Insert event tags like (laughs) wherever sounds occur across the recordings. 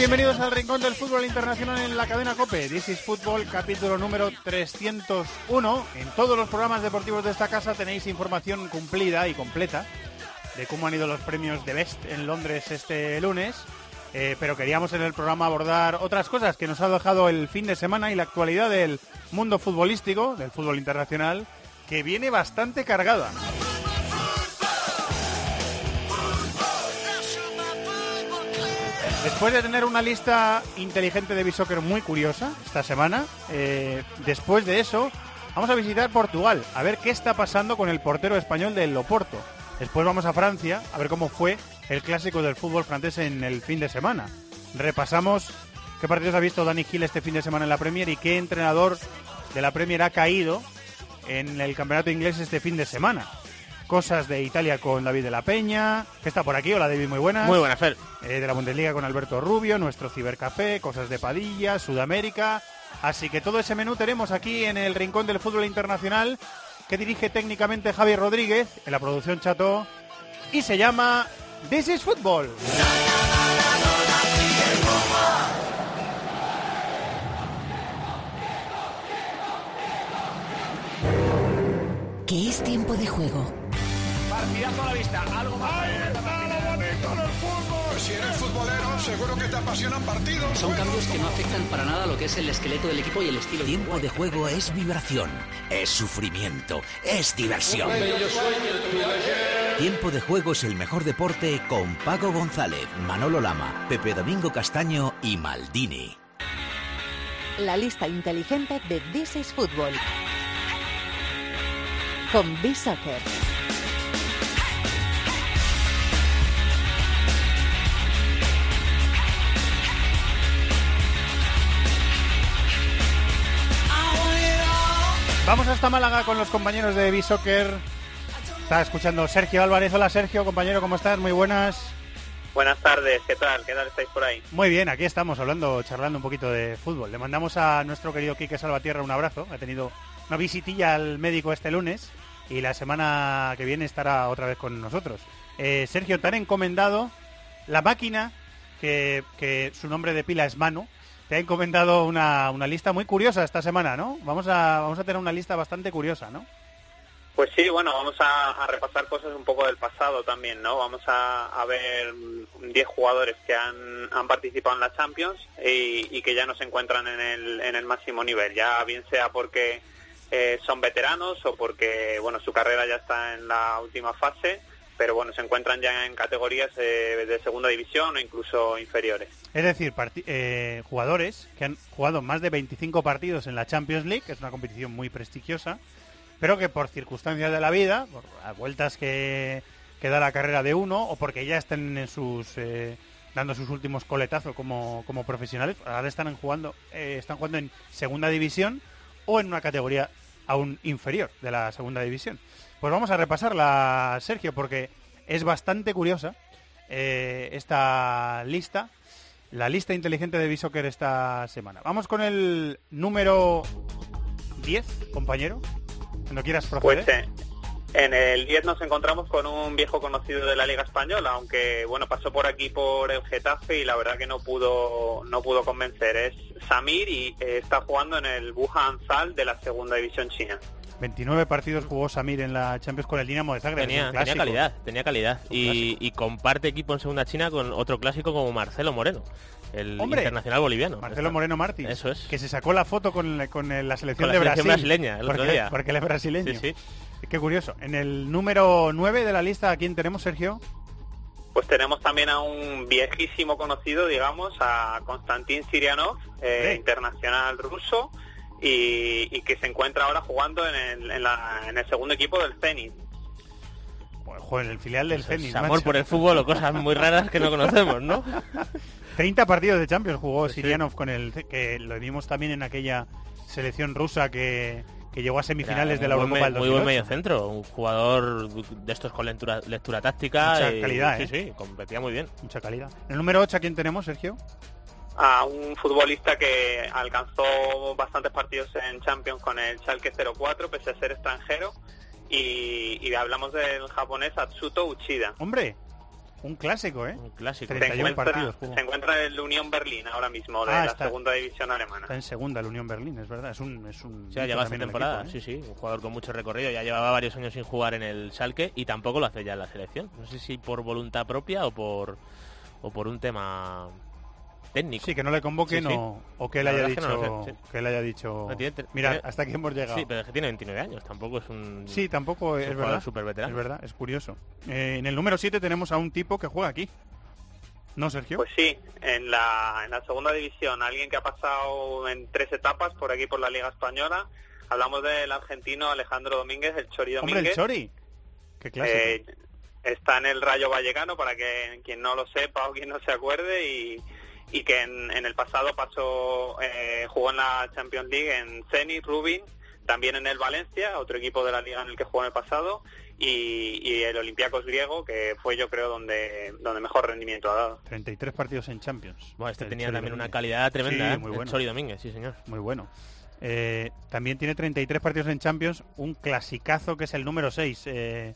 Bienvenidos al Rincón del Fútbol Internacional en la cadena COPE. This is Fútbol, capítulo número 301. En todos los programas deportivos de esta casa tenéis información cumplida y completa de cómo han ido los premios de Best en Londres este lunes. Eh, pero queríamos en el programa abordar otras cosas que nos ha dejado el fin de semana y la actualidad del mundo futbolístico, del fútbol internacional, que viene bastante cargada. Después de tener una lista inteligente de Bisoccer muy curiosa esta semana, eh, después de eso vamos a visitar Portugal, a ver qué está pasando con el portero español del Loporto. Después vamos a Francia, a ver cómo fue el clásico del fútbol francés en el fin de semana. Repasamos qué partidos ha visto Dani Gil este fin de semana en la Premier y qué entrenador de la Premier ha caído en el campeonato inglés este fin de semana cosas de Italia con David de la Peña, que está por aquí. Hola David, muy buenas. Muy buenas, Fer. Eh, de la Bundesliga con Alberto Rubio, nuestro cibercafé, cosas de Padilla, Sudamérica. Así que todo ese menú tenemos aquí en el Rincón del Fútbol Internacional, que dirige técnicamente Javier Rodríguez, en la producción Chato, y se llama This is Football. Que es tiempo de juego. Partidazo a la vista, algo más. Si eres futbolero, seguro que te apasionan partidos. Son cambios que no afectan para nada lo que es el esqueleto del equipo y el estilo. Tiempo de juego es vibración, es sufrimiento, es diversión. Tiempo de juego es el mejor deporte con Paco González, Manolo Lama, Pepe Domingo Castaño y Maldini. La lista inteligente de This is Football. Con B-Soccer. Vamos hasta Málaga con los compañeros de B-Soccer. Está escuchando Sergio Álvarez. Hola Sergio, compañero, ¿cómo estás? Muy buenas. Buenas tardes, ¿qué tal? ¿Qué tal estáis por ahí? Muy bien, aquí estamos hablando, charlando un poquito de fútbol. Le mandamos a nuestro querido Quique Salvatierra un abrazo. Ha tenido una visitilla al médico este lunes y la semana que viene estará otra vez con nosotros. Eh, Sergio, te han encomendado la máquina, que, que su nombre de pila es Mano. Te ha encomendado una, una lista muy curiosa esta semana, ¿no? Vamos a, vamos a tener una lista bastante curiosa, ¿no? Pues sí, bueno, vamos a, repasar cosas un poco del pasado también, ¿no? Vamos a, ver 10 jugadores que han, han participado en la Champions y, y que ya no se encuentran en el, en el máximo nivel, ya bien sea porque eh, son veteranos o porque, bueno, su carrera ya está en la última fase, pero bueno, se encuentran ya en categorías eh, de segunda división o incluso inferiores. Es decir, eh, jugadores que han jugado más de 25 partidos en la Champions League, que es una competición muy prestigiosa, pero que por circunstancias de la vida, por las vueltas que, da la carrera de uno, o porque ya estén en sus eh, dando sus últimos coletazos como, como profesionales, ahora están jugando, están jugando en segunda división o en una categoría aún inferior de la segunda división. Pues vamos a repasarla, Sergio, porque es bastante curiosa eh, esta lista, la lista inteligente de Bisoccer esta semana. Vamos con el número 10, compañero. Cuando quieras proceder. Pues eh, en el 10 nos encontramos con un viejo conocido de la Liga Española, aunque bueno, pasó por aquí por el Getafe y la verdad que no pudo no pudo convencer. Es Samir y eh, está jugando en el Wuhan Zal de la segunda división china. 29 partidos jugó Samir en la Champions con el Dinamo de Zagreb. Tenía, calidad, tenía calidad. Y, y comparte equipo en segunda China con otro clásico como Marcelo Moreno, el Hombre, internacional boliviano. Marcelo Está- Moreno Martins. Eso es. Que se sacó la foto con, con la selección Con la de selección Brasil. brasileña el otro porque, día. porque él es brasileño. Sí, sí. Qué curioso. En el número 9 de la lista, ¿a quién tenemos, Sergio? Pues tenemos también a un viejísimo conocido, digamos, a Konstantin Sirianov, eh, Sí. internacional ruso, y, y que se encuentra ahora jugando en el, en la- en el segundo equipo del Zenit. Joder, el filial del Es Zenit. amor macho. por el fútbol o cosas muy raras que no conocemos, ¿no? (laughs) 30 partidos de Champions jugó Sí. Sirianov con el que lo vimos también en aquella selección rusa que, que llegó a semifinales Era de la Eurocopa del me- Muy buen 2008. medio centro, un jugador de estos con lectura, lectura táctica. Mucha y- calidad, Sí, ¿eh? sí, competía muy bien. Mucha calidad. El número 8, ¿a quién tenemos, Sergio? A un futbolista que alcanzó bastantes partidos en Champions con el Schalke 04 pese a ser extranjero y, y hablamos del japonés Atsuto Uchida. Hombre, un clásico, ¿eh? Un clásico. Se 31 encuentra, partidos se encuentra en el Unión Berlín ahora mismo, de Ah, la está. segunda división alemana. Está en segunda, la Unión Berlín, es verdad. Es un. Es un esta el temporada, equipo, ¿eh? sí, sí, un jugador con mucho recorrido, ya llevaba varios años sin jugar en el Schalke y tampoco lo hace ya en la selección. No sé si por voluntad propia o por o por un tema técnico. Sí, que no le convoquen Sí, sí. O, o que él haya dicho. que no sé, sí. Que él haya dicho. No, tiene Mira, tiene- hasta aquí hemos llegado. Sí, pero es que tiene 29 años, tampoco es un Sí, tampoco es es, verdad. súper veterano. Es verdad, es curioso. Eh, en el número 7 tenemos a un tipo que juega aquí. ¿No, Sergio? Pues sí, en la, en la segunda división, alguien que ha pasado en tres etapas por aquí por la Liga Española. Hablamos del argentino Alejandro Domínguez, el Chori Hombre, Domínguez. el Chori. Qué clásico. Eh, está en el Rayo Vallecano para que quien no lo sepa o quien no se acuerde y, y que en, en el pasado pasó eh, jugó en la Champions League en Zenit, Rubin, también en el Valencia, otro equipo de la liga en el que jugó en el pasado y, y el Olympiacos griego que fue yo creo donde donde mejor rendimiento ha dado. 33 partidos en Champions. Bueno, este tenía Chori también una calidad tremenda, Sí, ¿eh? muy bueno. Chori Domínguez, sí, señor. Muy bueno. Eh, también tiene 33 partidos en Champions, un clasicazo que es el número 6. Eh,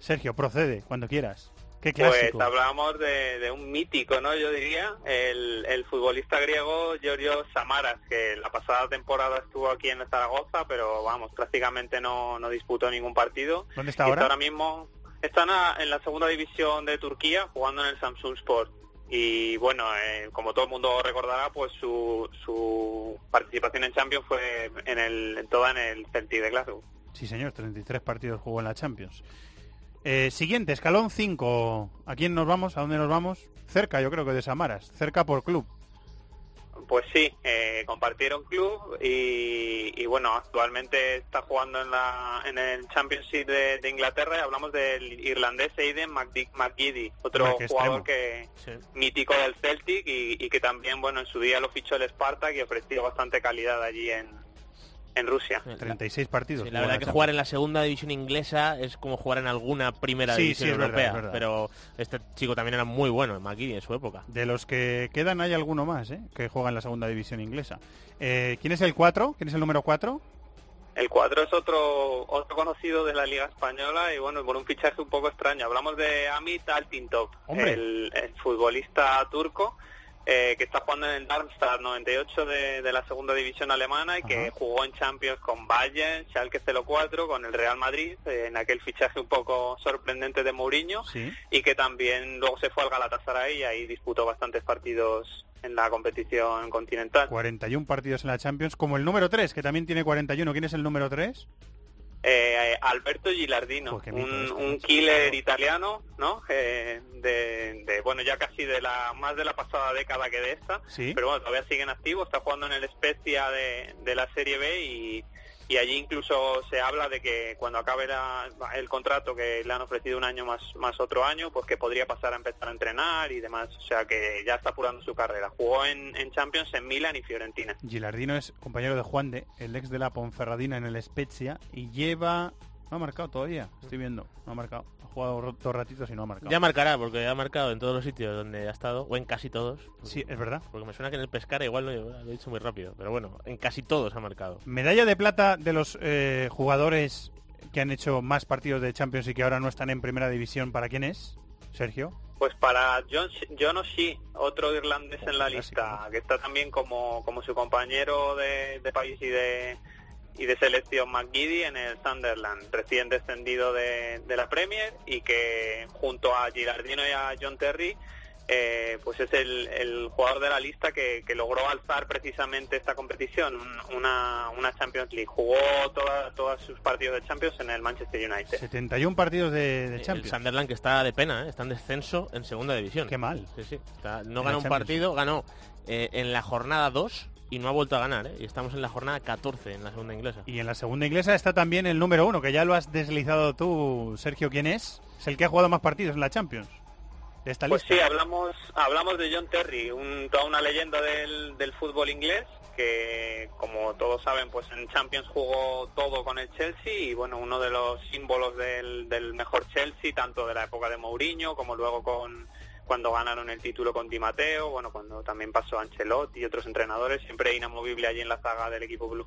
Sergio, procede, cuando quieras. Qué clásico. Pues hablábamos de, de un mítico, ¿no? Yo diría, el, el futbolista griego Giorgio Samaras, que la pasada temporada estuvo aquí en Zaragoza, pero vamos, prácticamente no, no disputó ningún partido. ¿Dónde está Y ahora? ahora mismo está en la, segunda división de Turquía, jugando en el Samsung Sport. Y bueno, eh, como todo el mundo recordará, pues su, su participación en Champions fue en el, en toda en el Celtic de Glasgow. Sí, señor, 33 partidos jugó en la Champions. Eh, siguiente, escalón 5. ¿A quién nos vamos? ¿A dónde nos vamos? Cerca, yo creo que de Samaras. Cerca por club. Pues sí, eh, compartieron club y, y bueno, actualmente está jugando en, la, en el Championship de, de Inglaterra y hablamos del irlandés Aiden McGeady, otro jugador que Sí. mítico del Celtic y, y que también, bueno, en su día lo fichó el Spartak y ofreció bastante calidad allí en, en Rusia. 36 partidos. Sí, la verdad que Champions. jugar en la segunda división inglesa es como jugar en alguna primera Sí, división sí, es verdad, europea. es verdad. Pero este chico también era muy bueno en McGee en su época. De los que quedan hay alguno más, ¿eh? Que juega en la segunda división inglesa. Eh, ¿Quién es el 4? ¿Quién es el número 4? El 4 es otro otro conocido de la Liga Española y bueno, por un fichaje un poco extraño. Hablamos de Amit Altintop, el futbolista turco eh, que está jugando en el Darmstadt 98 de, de la segunda división alemana y que Ajá. jugó en Champions con Bayern, Schalke 04, con el Real Madrid, eh, en aquel fichaje un poco sorprendente de Mourinho Sí. y que también luego se fue al Galatasaray y ahí disputó bastantes partidos en la competición continental. 41 partidos en la Champions. Como el número 3, que también tiene 41. ¿Quién es el número 3? Eh, Alberto Gilardino, Joder, un, un killer italiano, ¿no? Eh, de, de, bueno, ya casi de la más de la pasada década que de esta, Sí. pero bueno, todavía sigue en activo, está jugando en el Spezia de, de la Serie B y, y allí incluso se habla de que cuando acabe el contrato que le han ofrecido un año más más otro año, pues que podría pasar a empezar a entrenar y demás, o sea que ya está apurando su carrera. Jugó en, en Champions en Milan y Fiorentina. Gilardino es compañero de Juan de, el ex de la Ponferradina en el Spezia. Y lleva... No ha marcado todavía. Estoy viendo. No ha marcado. Ha jugado dos ratitos y no ha marcado. Ya marcará, porque ha marcado en todos los sitios donde ha estado, o en casi todos. Sí, es verdad. Porque me suena que en el Pescara igual lo, lo he dicho muy rápido, pero bueno, en casi todos ha marcado. Medalla de plata de los eh, jugadores que han hecho más partidos de Champions y que ahora no están en primera división. ¿Para quién es? Sergio. Pues para John, John O'Shea, otro irlandés en la Clásico, lista, que está también como, como su compañero de, de país y de, y de selección McGiddy en el Sunderland, recién descendido de, de la Premier y que junto a Girardino y a John Terry eh, pues es el, el jugador de la lista que, que logró alzar precisamente esta competición, un- una, una Champions League. Jugó toda- todos sus partidos de Champions en el Manchester United. 71 partidos de, de El Champions. Sunderland que está de pena, ¿eh? está en descenso en segunda división. Qué mal. Sí, sí. Está- no En ganó un Champions. partido, ganó eh, en la jornada 2 y no ha vuelto a ganar. ¿eh? Y estamos en la jornada 14 en la segunda inglesa. Y en la segunda inglesa está también el número uno, que ya lo has deslizado tú, Sergio, ¿quién es? es el que ha jugado más partidos en la Champions. De esta Pues lista. sí, hablamos, hablamos de John Terry, un, toda una leyenda del, del fútbol inglés que, como todos saben, pues en Champions jugó todo con el Chelsea y bueno, uno de los símbolos del, del mejor Chelsea, tanto de la época de Mourinho como luego con cuando ganaron el título con Di Matteo, bueno, cuando también pasó Ancelotti y otros entrenadores, siempre inamovible allí en la zaga del equipo blue.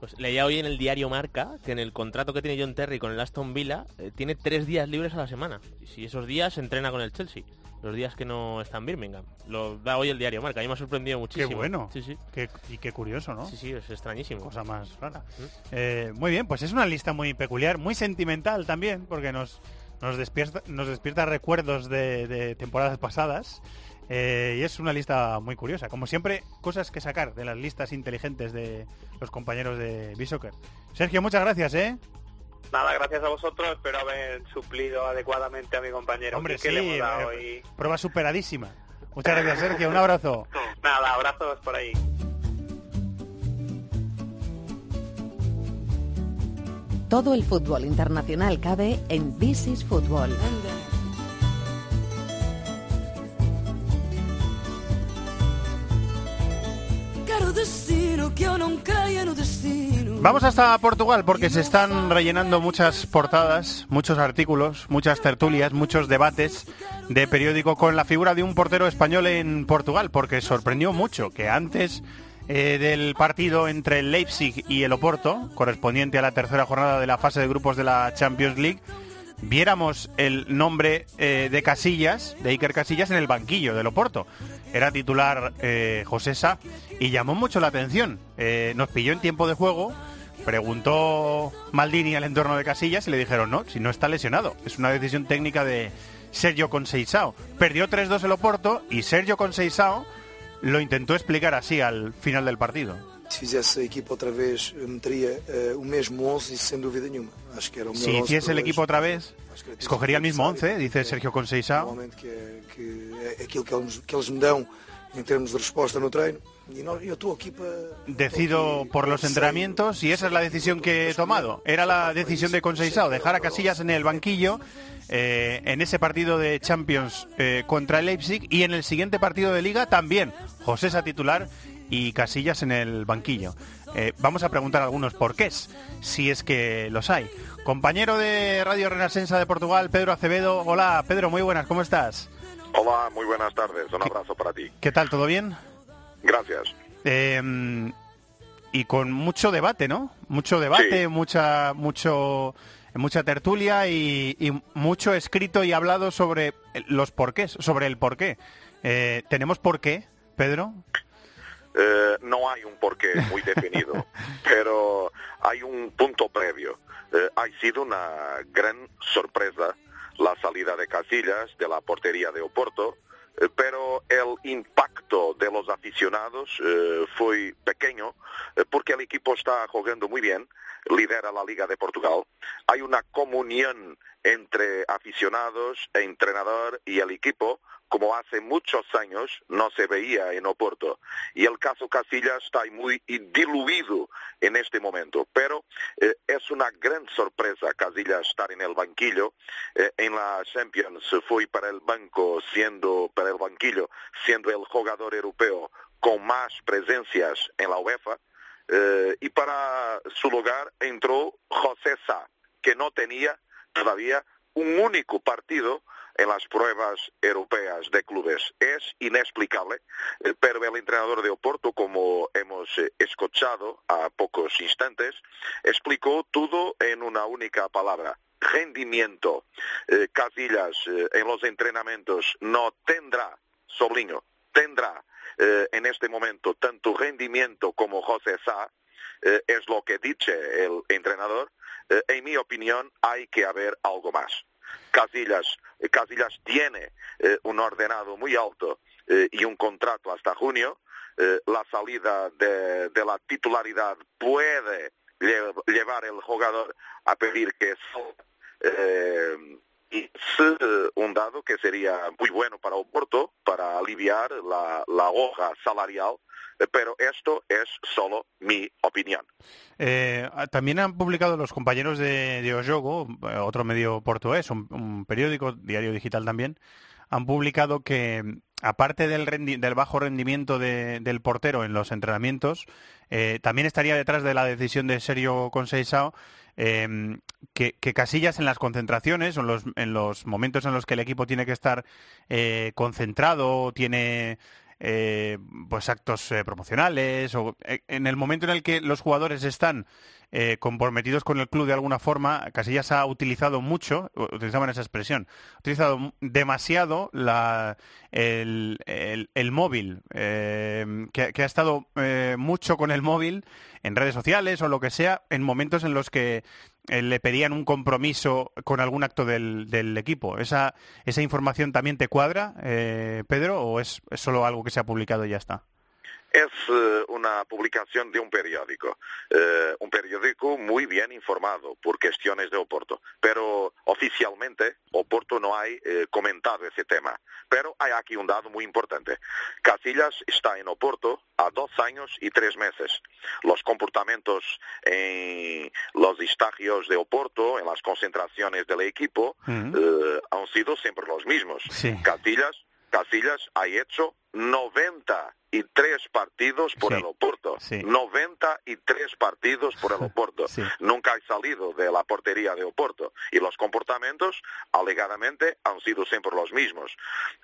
Pues leía hoy en el diario Marca que en el contrato que tiene John Terry con el Aston Villa eh, tiene tres días libres a la semana. Y si esos días entrena con el Chelsea, los días que no está en Birmingham. Lo da hoy el diario Marca. A mí me ha sorprendido Qué muchísimo. bueno. Sí, sí. Qué- y qué curioso, ¿no? Sí, sí, es extrañísimo. Cosa más rara. ¿Mm? Eh, muy bien, pues es una lista muy peculiar, muy sentimental también, porque nos, nos, despierta, nos despierta recuerdos de, de temporadas pasadas. eh, y es una lista muy curiosa. Como siempre, cosas que sacar de las listas inteligentes de los compañeros de B-Soccer. Sergio, muchas gracias, ¿eh? Nada, gracias a vosotros, espero haber suplido adecuadamente a mi compañero. Hombre, sí, le hemos dado eh, y- prueba superadísima. Muchas gracias, Sergio. Un abrazo. (laughs) Nada, abrazos por ahí. Todo el fútbol internacional cabe en This is Football. Vamos hasta Portugal porque se están rellenando muchas portadas, muchos artículos, muchas tertulias, muchos debates de periódico con la figura de un portero español en Portugal, porque sorprendió mucho que antes eh, del partido entre el Leipzig y el Oporto, correspondiente a la tercera jornada de la fase de grupos de la Champions League, viéramos el nombre eh, de Casillas, de Iker Casillas, en el banquillo del Oporto. Era titular eh, José Sá y llamó mucho la atención. Eh, nos pilló en tiempo de juego, preguntó Maldini al entorno de Casillas y le dijeron, no, si no está lesionado. Es una decisión técnica de Sergio Conceição. Perdió 3-2 el Oporto y Sergio Conceição lo intentó explicar así al final del partido. Se fizesse a equipa outra vez, meteria o mesmo 11 sem dúvida nenhuma. Acho que era o melhor Si 11 hiciese el equipo otra vez, escogería el mismo necesario. 11, dice Sergio Conceição. Que, que aquilo que eles, que eles me de no treino. Decido por los entrenamientos y esa es la decisión que he tomado. Era la decisión de Conceição, dejar a Casillas en el banquillo eh, en ese partido de Champions eh, contra el Leipzig y en el siguiente partido de Liga también José Sa titular y Casillas en el banquillo. Eh, vamos a preguntar algunos porqués, si es que los hay. Compañero de Radio Renascença de Portugal, Pedro Acevedo. Hola, Pedro, muy buenas, ¿cómo estás? Hola, muy buenas tardes. Un abrazo para ti. ¿Qué tal, todo bien? Gracias. Eh, y con mucho debate, ¿no? Mucho debate, Sí. mucha, mucho, mucha tertulia y, y mucho escrito y hablado sobre los porqués, sobre el porqué. Eh, ¿Tenemos porqué, Pedro? Eh, no hay un porqué muy definido, (laughs) pero hay un punto previo. Eh, ha sido una gran sorpresa la salida de Casillas de la portería de Oporto, eh, pero el impacto de los aficionados eh, fue pequeño porque el equipo está jugando muy bien, lidera la Liga de Portugal. Hay una comunión entre aficionados, e entrenador y el equipo como hace muchos años no se veía en Oporto. Y el caso Casillas está muy diluido en este momento. Pero eh, es una gran sorpresa Casillas estar en el banquillo. Eh, en la Champions fue para el banco siendo, para el banquillo, siendo el jugador europeo con más presencias en la UEFA. Eh, y para su lugar entró José Sá, que no tenía todavía un único partido en las pruebas europeas de clubes. Es inexplicable, eh, pero el entrenador de Oporto, como hemos eh, escuchado a pocos instantes, explicó todo en una única palabra. Rendimiento. Casillas eh, en los entrenamientos no tendrá, Sobliño, tendrá eh, en este momento tanto rendimiento como José Sá, eh, es lo que dice el entrenador. Eh, en mi opinión, hay que haber algo más. Casillas, eh, tiene eh, un ordenado muy alto eh, y un contrato hasta junio. La salida de, la titularidad puede lle- llevar el jugador a pedir que salga. Eh, es un dado que sería muy bueno para Oporto para aliviar la, la hoja salarial, eh, pero esto es solo mi opinión. Eh, también han publicado los compañeros de, de eh, otro medio portugués, un, un periódico, diario digital también, han publicado que aparte del, bajo rendimiento de- del portero en los entrenamientos, eh, también estaría detrás de la decisión de Sergio Conceição eh, que, que Casillas en las concentraciones, en los, en los momentos en los que el equipo tiene que estar eh, concentrado, tiene eh, pues actos eh, promocionales, o eh, en el momento en el que los jugadores están comprometidos con el club de alguna forma, Casillas ha utilizado mucho, utilizaban esa expresión, ha utilizado demasiado la, el, el- móvil, eh, que, ha estado mucho con el móvil en redes sociales o lo que sea, en momentos en los que le pedían un compromiso con algún acto del, del equipo. ¿Esa, ¿Esa información también te cuadra, eh, Pedro, o es, es solo algo que se ha publicado y ya está? Es eh, una publicación de un periódico, eh, un periódico muy bien informado por cuestiones de Oporto, pero oficialmente Oporto no ha eh, comentado ese tema. Pero hay aquí un dato muy importante. Casillas está en Oporto a dos años y tres meses. Los comportamientos en los estagios de Oporto, en las concentraciones del equipo, eh, han sido siempre los mismos. Sí. Casillas, Casillas ha hecho 93 partidos por Sí. el Oporto. Sí. 93 partidos por el (laughs) Oporto. Sí. Nunca ha salido de la portería de Oporto. Y los comportamientos, alegadamente, han sido siempre los mismos.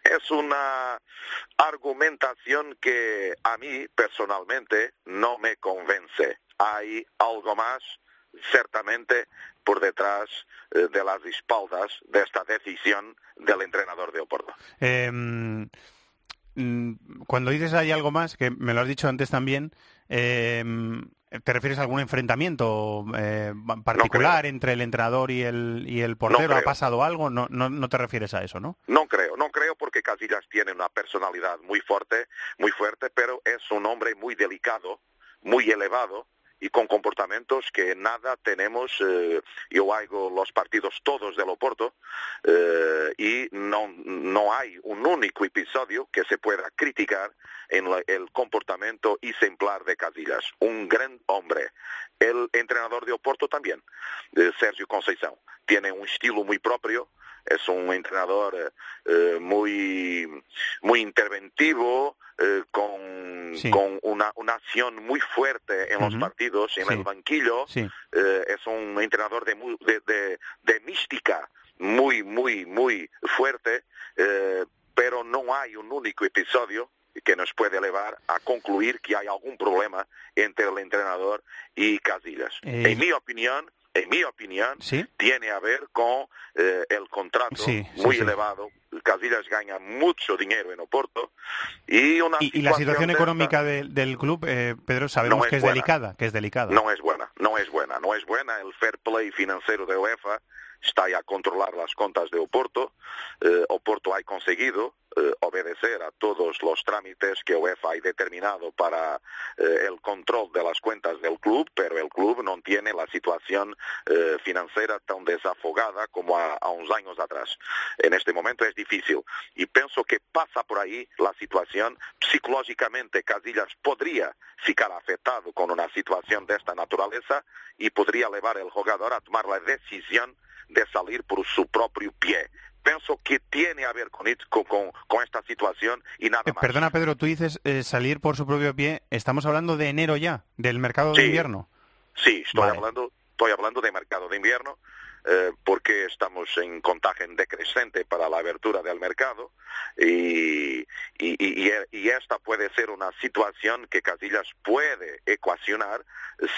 Es una argumentación que a mí, personalmente, no me convence. Hay algo más, ciertamente, por detrás eh, de las espaldas de esta decisión del entrenador de Oporto. Eh, mm, cuando dices hay algo más, que me lo has dicho antes también, eh, ¿te refieres a algún enfrentamiento eh, particular entre el entrenador y el, y el portero? ¿Ha creo. pasado algo? No, no, no te refieres a eso, ¿no? No creo, no creo porque Casillas tiene una personalidad muy fuerte, muy fuerte, pero es un hombre muy delicado, muy elevado y con comportamientos que nada tenemos. eh, yo hago los partidos todos del Oporto eh, y no, no hay un único episodio que se pueda criticar en la- el comportamiento ejemplar de Casillas. Un gran hombre. El entrenador de Oporto también, eh, Sergio Conceição, tiene un estilo muy propio, es un entrenador eh, eh, muy muy interventivo eh, con, Sí. con una, una acción muy fuerte en los partidos en Sí. el banquillo Sí. eh, es un entrenador de, de, de- de mística muy muy muy fuerte pero no hay un único episodio que nos puede llevar a concluir que hay algún problema entre el entrenador y Casillas. En mi opinión, en mi opinión, Sí. tiene a ver con eh, el contrato Sí, sí, muy elevado. Casillas gana mucho dinero en Oporto y una Y, y la situación de económica esta de- del club, eh, Pedro, sabemos No es que es buena. delicada, que es delicada. no es buena, no es buena, no es buena. El fair play financiero de UEFA está a controlar las cuentas de Oporto. Eh, Oporto ha conseguido eh, obedecer a todos los trámites que UEFA ha determinado para eh, el control de las cuentas del club, pero el club no tiene la situación financiera tan desafogada como a, a unos años atrás. En este momento es difícil y pienso que pasa por ahí la situación. Psicológicamente Casillas podría ficar afectado con una situación de esta naturaleza y podría llevar el jugador a tomar la decisión de salir por su propio pie. Pienso que tiene a ver con, con, con- con esta situación y nada Eh, más. perdona, Pedro, tú dices eh, salir por su propio pie. Estamos hablando de enero ya, del mercado de invierno. Sí, estoy Vale. hablando, estoy hablando de mercado de invierno, eh, porque estamos en contagio decreciente para la abertura del mercado. Y, esta puede ser una situación que Casillas puede ecuacionar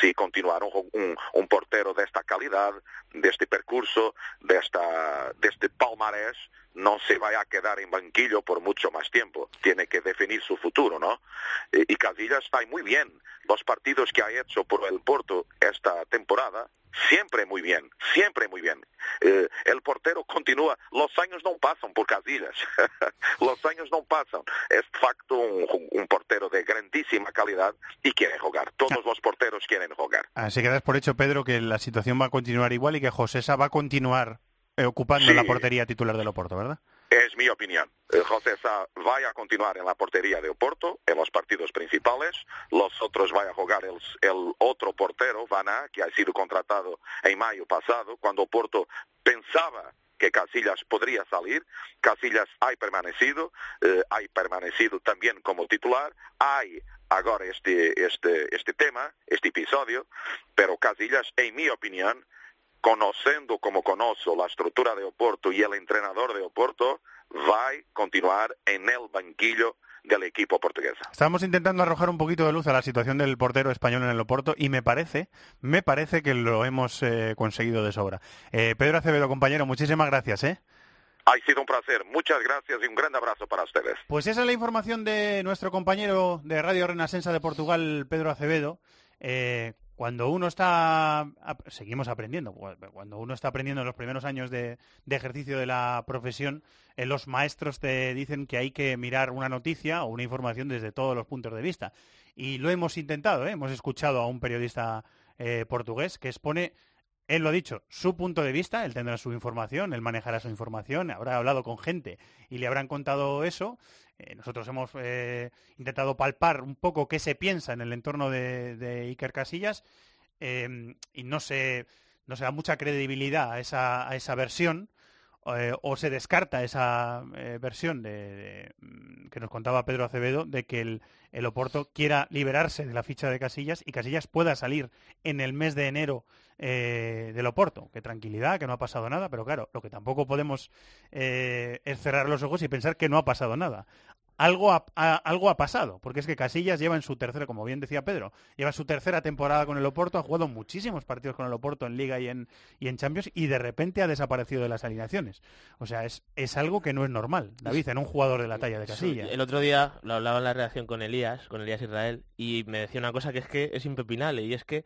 si continuar un- un portero de esta calidad, de este percurso, de, esta, de este palmarés, no se vaya a quedar en banquillo por mucho más tiempo. Tiene que definir su futuro, ¿no? Eh, y Casillas está muy bien. Los partidos que ha hecho por el Porto esta temporada, siempre muy bien, siempre muy bien. Eh, el portero continúa, los años no pasan por Casillas, (laughs) los años no pasan. Es facto un, un portero de grandísima calidad y quiere jugar. Todos los porteros quieren jugar. Así que das por hecho, Pedro, que la situación va a continuar igual y que Josesa va a continuar ocupando Sí. la portería titular del Oporto, ¿verdad? Es mi opinión. Eh, José Sá va a continuar en la portería de Oporto en los partidos principales. Los otros va a jugar el, el otro portero, Vaná, que ha sido contratado en mayo pasado, cuando Oporto pensaba que Casillas podría salir. Casillas ha permanecido, eh, ha permanecido también como titular. Hay ahora este, este, este tema, este episodio, pero Casillas, en mi opinión, conociendo como conozco la estructura de Oporto y el entrenador de Oporto, va a continuar en el banquillo del equipo portugués. Estábamos intentando arrojar un poquito de luz a la situación del portero español en el Oporto y me parece, me parece que lo hemos eh, conseguido de sobra. Eh, Pedro Acevedo, compañero, muchísimas gracias, ¿eh? Ha sido un placer. Muchas gracias y un gran abrazo para ustedes. Pues esa es la información de nuestro compañero de Radio Renacensa de Portugal, Pedro Acevedo. Eh, cuando uno está, seguimos aprendiendo, Cu- cuando uno está aprendiendo en los primeros años de, de ejercicio de la profesión, eh, los maestros te dicen que hay que mirar una noticia o una información desde todos los puntos de vista. Y lo hemos intentado, ¿eh? hemos escuchado a un periodista eh, portugués que expone él lo ha dicho, su punto de vista, él tendrá su información, él manejará su información, habrá hablado con gente y le habrán contado eso. Eh, nosotros hemos eh, intentado palpar un poco qué se piensa en el entorno de, Iker Casillas eh, y no se, da mucha credibilidad a esa, versión eh, o se descarta esa versión de, de, mm, que nos contaba Pedro Acevedo de que el, el Oporto quiera liberarse de la ficha de Casillas y Casillas pueda salir en el mes de enero eh, del Oporto. Que tranquilidad, que no ha pasado nada, pero claro, lo que tampoco podemos eh, es cerrar los ojos y pensar que no ha pasado nada. Algo ha, algo ha pasado, porque es que Casillas lleva en su tercera, como bien decía Pedro, lleva su tercera temporada con el Oporto, ha jugado muchísimos partidos con el Oporto en Liga y en, y en Champions y de repente ha desaparecido de las alineaciones. O sea, es, es algo que no es normal, David, en un jugador de la talla de Casillas. El otro día lo hablaba en la redacción con Elías, con Elías Israel, y me decía una cosa que es que es impepinable, y es que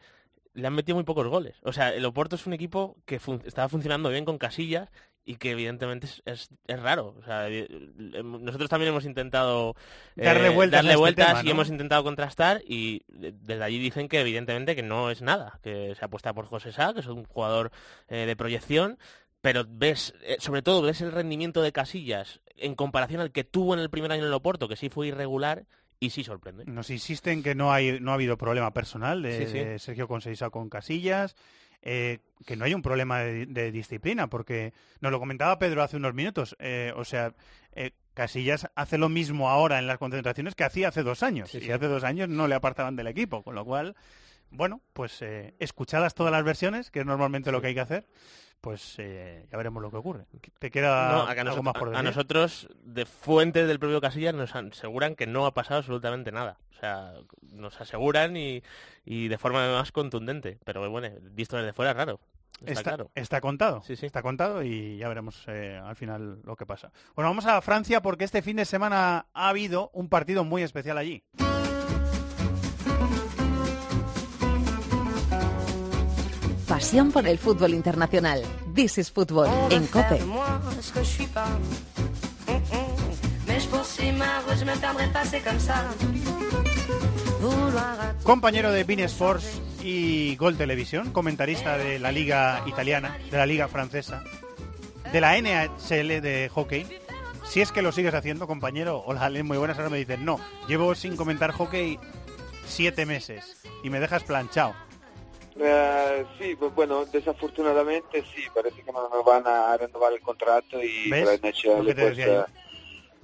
le han metido muy pocos goles. O sea, el Oporto es un equipo que fun- estaba funcionando bien con Casillas y que evidentemente es, es- es raro. O sea, evi- em- nosotros también hemos intentado eh, Darle vueltas este y hemos intentado contrastar y de- desde allí dicen que evidentemente que no es nada, que se apuesta por José Sá, que es un jugador eh, de proyección, pero ves, eh, sobre todo ves el rendimiento de Casillas en comparación al que tuvo en el primer año en el Oporto, que sí fue irregular y sí sorprende. Nos insisten que no hay no ha habido problema personal de, Sí, sí. de Sergio Conceição con Casillas, eh, que no hay un problema de, de disciplina, porque nos lo comentaba Pedro hace unos minutos. eh, o sea, eh, Casillas hace lo mismo ahora en las concentraciones que hacía hace dos años. Sí, y hace dos años no le apartaban del equipo, con lo cual, bueno, pues eh, escuchadas todas las versiones, que es normalmente lo que hay que hacer, pues eh, ya veremos lo que ocurre. ¿Te queda No, a, que algo noso- más por a nosotros, de fuentes del propio Casillas, nos aseguran que no ha pasado absolutamente nada. O sea, nos aseguran y, y de forma más contundente. Pero bueno, visto desde fuera raro. Está, Está, claro. está contado, Sí, sí. está contado y ya veremos eh, al final lo que pasa. Bueno, vamos a Francia porque este fin de semana ha habido un partido muy especial allí. Pasión por el fútbol internacional. This is Football en COPE. Compañero de Bein Sports y Gol Televisión, comentarista de la liga italiana, de la liga francesa, de la NHL de hockey. Si es que lo sigues haciendo, compañero. Hola, Ale, muy buenas. Ahora me dices, no, llevo sin comentar hockey siete meses y me dejas planchado. Eh, sí, pues bueno, desafortunadamente sí, parece que no nos van a renovar el contrato y te pues, eh,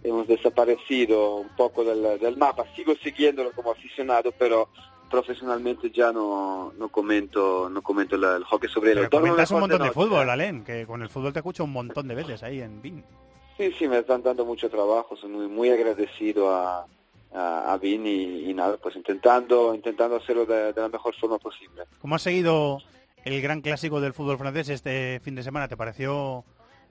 hemos desaparecido un poco del, del mapa. Sigo siguiéndolo como aficionado, pero profesionalmente ya no, no comento no comento la- el hockey sobre hielo. Comentas un montón de fútbol, Alen, que con el fútbol te escucho un montón de veces ahí en Bein. Sí, sí, me están dando mucho trabajo, soy muy, muy agradecido a, a, a Vin y, y nada, pues intentando intentando hacerlo de, de la mejor forma posible. ¿Cómo has seguido el gran clásico del fútbol francés este fin de semana? ¿Te pareció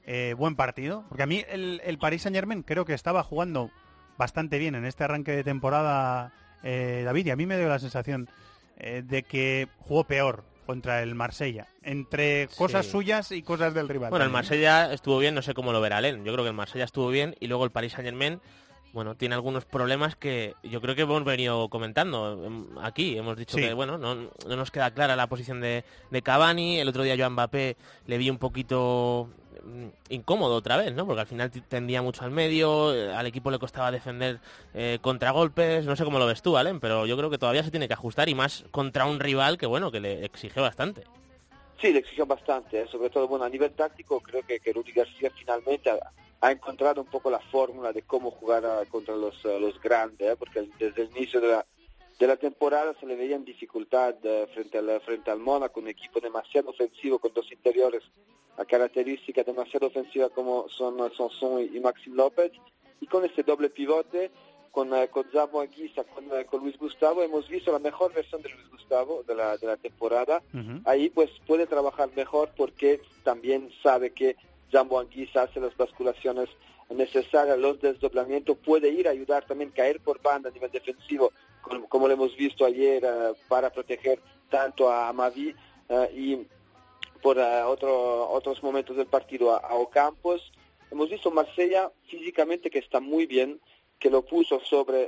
eh, buen partido? Porque a mí el, el Paris Saint Germain creo que estaba jugando bastante bien en este arranque de temporada, eh, David, y a mí me dio la sensación eh, de que jugó peor contra el Marsella, entre cosas Sí. suyas y cosas del rival. Bueno, el también. Marsella estuvo bien, no sé cómo lo verá Len. Yo creo que el Marsella estuvo bien y luego el Paris Saint Germain, bueno, tiene algunos problemas que yo creo que hemos venido comentando em, aquí. Hemos dicho Sí. que, bueno, no, no nos queda clara la posición de, de Cavani. El otro día yo a Mbappé le vi un poquito mm, incómodo otra vez, ¿no? Porque al final tendía mucho al medio, eh, al equipo le costaba defender eh, contragolpes, no sé cómo lo ves tú, Allen, pero yo creo que todavía se tiene que ajustar y más contra un rival que, bueno, que le exige bastante. Sí, le exigió bastante, eh, sobre todo bueno, a nivel táctico creo que, que Rudy García finalmente ha, encontrado un poco la fórmula de cómo jugar ah, contra los, ah, los grandes, eh, porque desde el inicio de la, de la temporada se le veía en dificultad eh, frente, al, frente al Mónaco, un equipo demasiado ofensivo con dos interiores a características demasiado ofensivas como son Sanson y, y Maxim López, y con este doble pivote con, eh, con Zabo con, con Luis Gustavo, hemos visto la mejor versión de Luis Gustavo de la, de la temporada. Ahí pues puede trabajar mejor porque también sabe que Zambo Anguissa hace las basculaciones necesarias, los desdoblamientos, puede ir a ayudar también caer por banda a nivel defensivo, como, lo hemos visto ayer eh, para proteger tanto a Mavi eh, y por otro, otros momentos del partido a, a Ocampos. Hemos visto Marsella físicamente que está muy bien, que lo puso sobre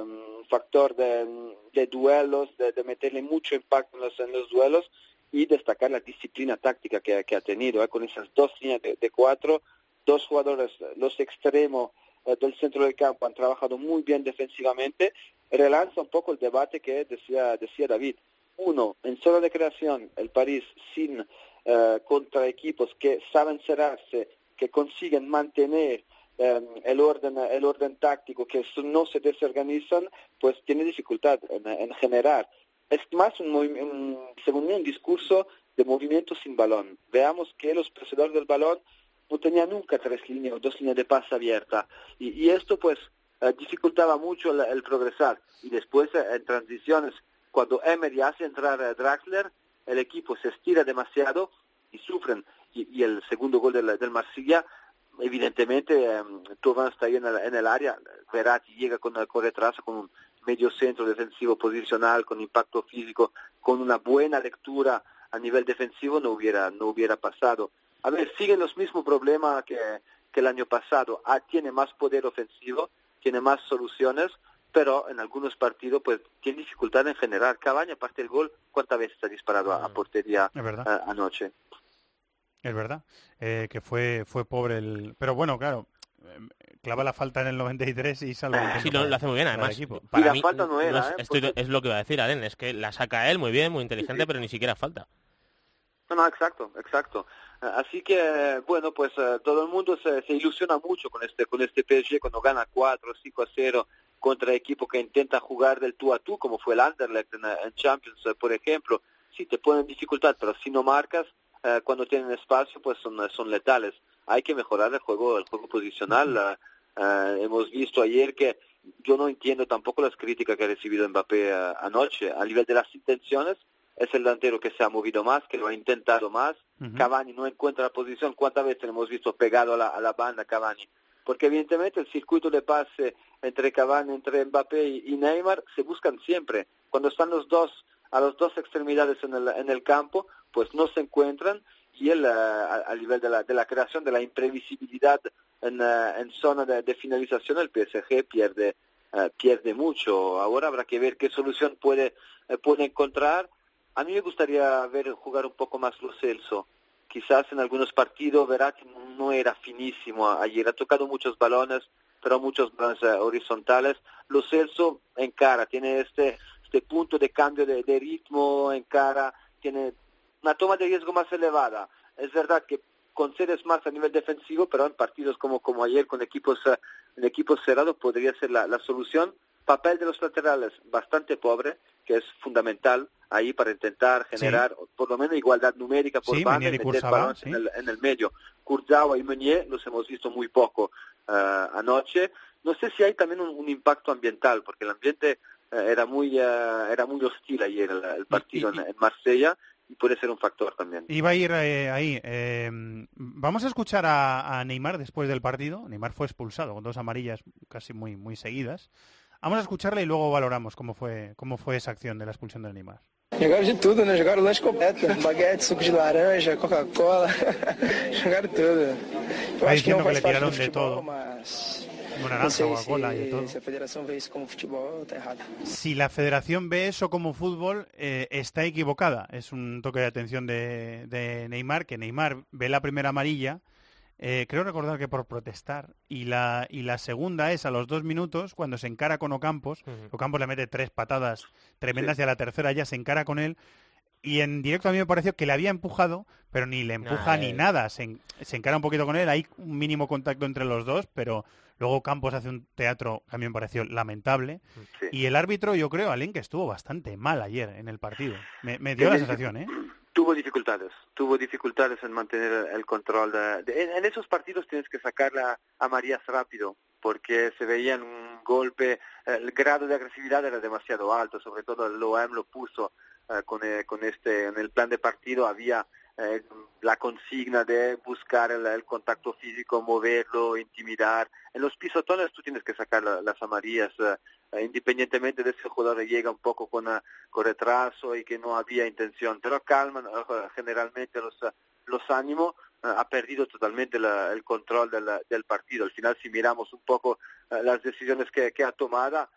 un factor de, duelos, de, meterle mucho impacto en los duelos y destacar la disciplina táctica que, que ha tenido, eh, con esas dos líneas de, cuatro, dos jugadores, los extremos eh, del centro del campo han trabajado muy bien defensivamente, relanza un poco el debate que decía, decía David. Uno, en zona de creación, el París sin eh, contra equipos que saben cerrarse, que consiguen mantener eh, el orden el orden táctico que no se desorganizan pues tiene dificultad en, en generar es más un, un- según mí un discurso de movimiento sin balón. Veamos que los poseedores del balón no tenían nunca tres líneas o dos líneas de pase abierta. Y, esto pues eh, dificultaba mucho el, progresar. Y después eh, en transiciones cuando Emery hace entrar a Draxler el equipo se estira demasiado y sufren. Y, el segundo gol del, del Marsella evidentemente eh, está ahí en el, en el área, Verratti llega con, con retraso, con un medio centro defensivo posicional, con impacto físico, con una buena lectura a nivel defensivo no hubiera, no hubiera pasado. A ver, siguen los mismos problemas que, que el año pasado. Ah, tiene más poder ofensivo, tiene más soluciones, pero en algunos partidos pues tiene dificultad en generar. Cabaña, aparte del gol, ¿cuántas veces ha disparado a, a portería Es verdad. eh, anoche? Es verdad, eh, que fue fue pobre el... Pero bueno, claro, clava la falta en el 93 y salva el (laughs) Sí, lo, lo hace muy bien, además. equipo. Para mí, no es, estoy- es lo que iba a decir, Alen, es que la saca él muy bien, muy inteligente, pero ni siquiera falta. No, no, exacto, exacto. Eh, Así que, bueno, pues eh, todo el mundo se, se ilusiona mucho con este, con este PSG cuando gana 4 5 a 0 contra equipo que intenta jugar del tú a tú, como fue el Anderlecht en, en Champions, eh, por ejemplo. Sí, te ponen dificultad, pero si no marcas, eh, cuando tienen espacio, pues son, son letales. Hay que mejorar el juego, el juego posicional. eh, hemos visto ayer que yo no entiendo tampoco las críticas que ha recibido Mbappé eh, anoche. A nivel de las intenciones, es el delantero que se ha movido más, que lo ha intentado más. Cavani no encuentra la posición. ¿Cuántas veces hemos visto pegado a la, a la banda Cavani? Porque evidentemente el circuito de pase entre Cavani, entre Mbappé y, y Neymar se buscan siempre. Cuando están los dos a las dos extremidades en el, en el campo, pues no se encuentran y él, eh, a nivel de la, de la creación, de la imprevisibilidad en, eh, en zona de, de finalización, el PSG pierde, eh, pierde mucho. Ahora habrá que ver qué solución puede, eh, puede encontrar. A mí me gustaría ver jugar un poco más Lo Celso. Quizás en algunos partidos Verratti no era finísimo ayer, ha tocado muchos balones, pero muchos balones eh, horizontales. Lo Celso encara, tiene este, este punto de cambio de, de ritmo, encara, tiene una toma de riesgo más elevada. Es verdad que concedes más a nivel defensivo, pero en partidos como, como ayer con equipos, eh, en equipos cerrados podría ser la, la solución. Papel de los laterales bastante pobre, que es fundamental ahí para intentar generar por lo menos igualdad numérica por Sí, banda y y meter balones sí. en, el, en el medio. Kurzawa y Meunier los hemos visto muy poco eh, anoche. No sé si hay también un, un impacto ambiental, porque el ambiente eh, era muy eh, era muy hostil ayer el, el partido en, en Marsella y puede ser un factor también. Iba a ir eh, ahí. eh, vamos a escuchar a, a Neymar después del partido. Neymar fue expulsado con dos amarillas casi muy muy seguidas. Vamos a escucharle y luego valoramos cómo fue cómo fue esa acción de la expulsión de Neymar. Jogaram de tudo, né? Jogaram lanche completo. Baguete, suco de laranja, Coca-Cola. (laughs) Jogaram tudo. Eu Está acho que diciendo não que le faz parte tiraron do de futebol, todo. mas... Como naranja, Coca-Cola y de todo. se, se a federação vê isso como futebol, tá errado. Si la federación ve eso como fútbol, eh, está equivocada. Es un toque de atención de, de Neymar, que Neymar ve la primera amarilla eh, creo recordar que por protestar, y la, y la segunda es a los dos minutos, cuando se encara con Ocampos, Ocampos le mete tres patadas tremendas y a la tercera ya se encara con él, y en directo a mí me pareció que le había empujado, pero ni le empuja Nah, ni eh. nada, se, en- se encara un poquito con él, hay un mínimo contacto entre los dos, pero luego Campos hace un teatro que a mí me pareció lamentable, y el árbitro yo creo, Alén, que estuvo bastante mal ayer en el partido, me, me dio la sensación, ¿eh? Tuvo dificultades, tuvo dificultades en mantener el control. De, de- en, en esos partidos tienes que sacarla a Marías rápido, porque se veían un golpe, el grado de agresividad era demasiado alto, sobre todo el Loam lo puso con, eh, con este, en el plan de partido había eh, la consigna de buscar el, el contacto físico, moverlo, intimidar. En los pisotones tú tienes que sacar la- las amarillas, eh, eh, independientemente de si el jugador llega un poco con, eh, con retraso y que no había intención, pero calman eh, generalmente los, eh, los ánimos, eh, ha perdido totalmente la- el control del, partido. Al final, si miramos un poco eh, las decisiones que, que ha tomado,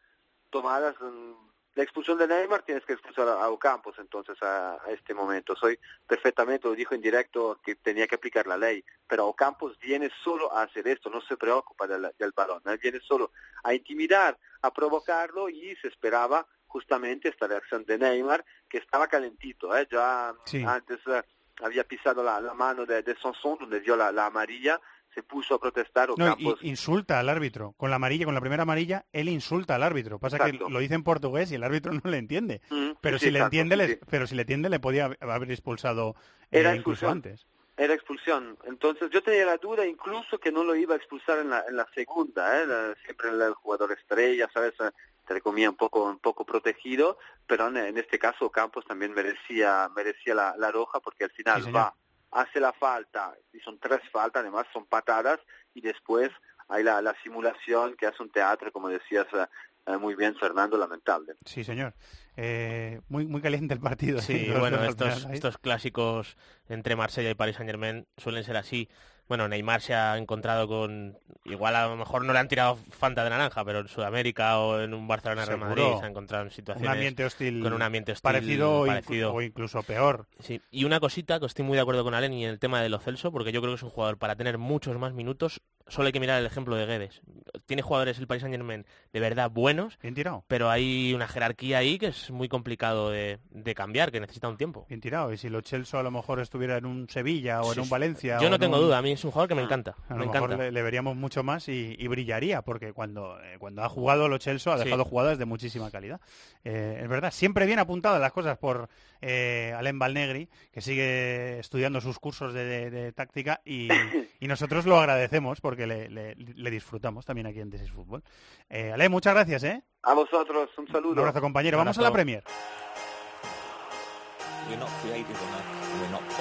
tomadas, mm, la expulsión de Neymar tienes que expulsar a, Ocampos entonces a, a este momento. Soy perfectamente, lo dijo en directo, que tenía que aplicar la ley, pero Ocampos viene solo a hacer esto, no se preocupa del, del balón, él viene solo a intimidar, a provocarlo y se esperaba justamente esta reacción de Neymar que estaba calentito, ¿eh? ya Sí. antes eh, había pisado la, la mano de, de Sanson donde dio la, la amarilla, se puso a protestar No, Ocampos. y- insulta al árbitro. Con la amarilla, con la primera amarilla, él insulta al árbitro. Pasa Exacto. que lo dice en portugués y el árbitro (laughs) no le entiende. Mm, pero sí, si le entiende, sí, le, sí. pero si le entiende, le podía hab- haber expulsado eh, Era incluso antes. Era expulsión. Entonces yo tenía la duda incluso que no lo iba a expulsar en la, en la segunda, ¿eh? La- siempre el, el jugador estrella, ¿sabes? Eh, Se le comía un poco, un poco protegido, pero en, en este caso Campos también merecía, merecía la, la roja porque al final Sí, va, hace la falta, y son tres faltas, además son patadas, y después hay la, la simulación que hace un teatro, como decías eh, eh, muy bien Fernando, lamentable. Sí, señor. Eh, muy, muy caliente el partido. Sí, bueno, estos, estos clásicos entre Marsella y Paris Saint Germain suelen ser así. Bueno, Neymar se ha encontrado con... Igual a lo mejor no le han tirado Fanta de naranja, pero en Sudamérica o en un Barcelona Real Madrid se ha encontrado en situaciones... Un ambiente hostil. Con un ambiente hostil parecido, o inclu- parecido. o incluso peor. Sí, y una cosita que estoy muy de acuerdo con Allen y en el tema de Lo Celso, porque yo creo que es un jugador para tener muchos más minutos, solo hay que mirar el ejemplo de Guedes. Tiene jugadores el Paris Saint Germain de verdad buenos, Bien tirado. pero hay una jerarquía ahí que es muy complicado de, de cambiar, que necesita un tiempo. Bien tirado. Y si lo Chelsea a lo mejor estuviera en un Sevilla o en un. Valencia. Yo no en tengo un- duda, a mí es un jugador que me encanta. A me lo mejor encanta. le, le veríamos mucho más y, y brillaría, porque cuando, eh, cuando ha jugado lo Chelsea ha Sí. dejado jugadas de muchísima calidad. Eh, es verdad, siempre bien apuntadas las cosas por eh, Alain Balnegri, que sigue estudiando sus cursos de, de- de táctica y, (coughs) y nosotros lo agradecemos porque le, le- le disfrutamos también aquí en This is Fútbol. Eh, Alain, muchas gracias, ¿eh? A vosotros, un saludo. Un abrazo, compañero. Un Vamos a la. Premier. We're not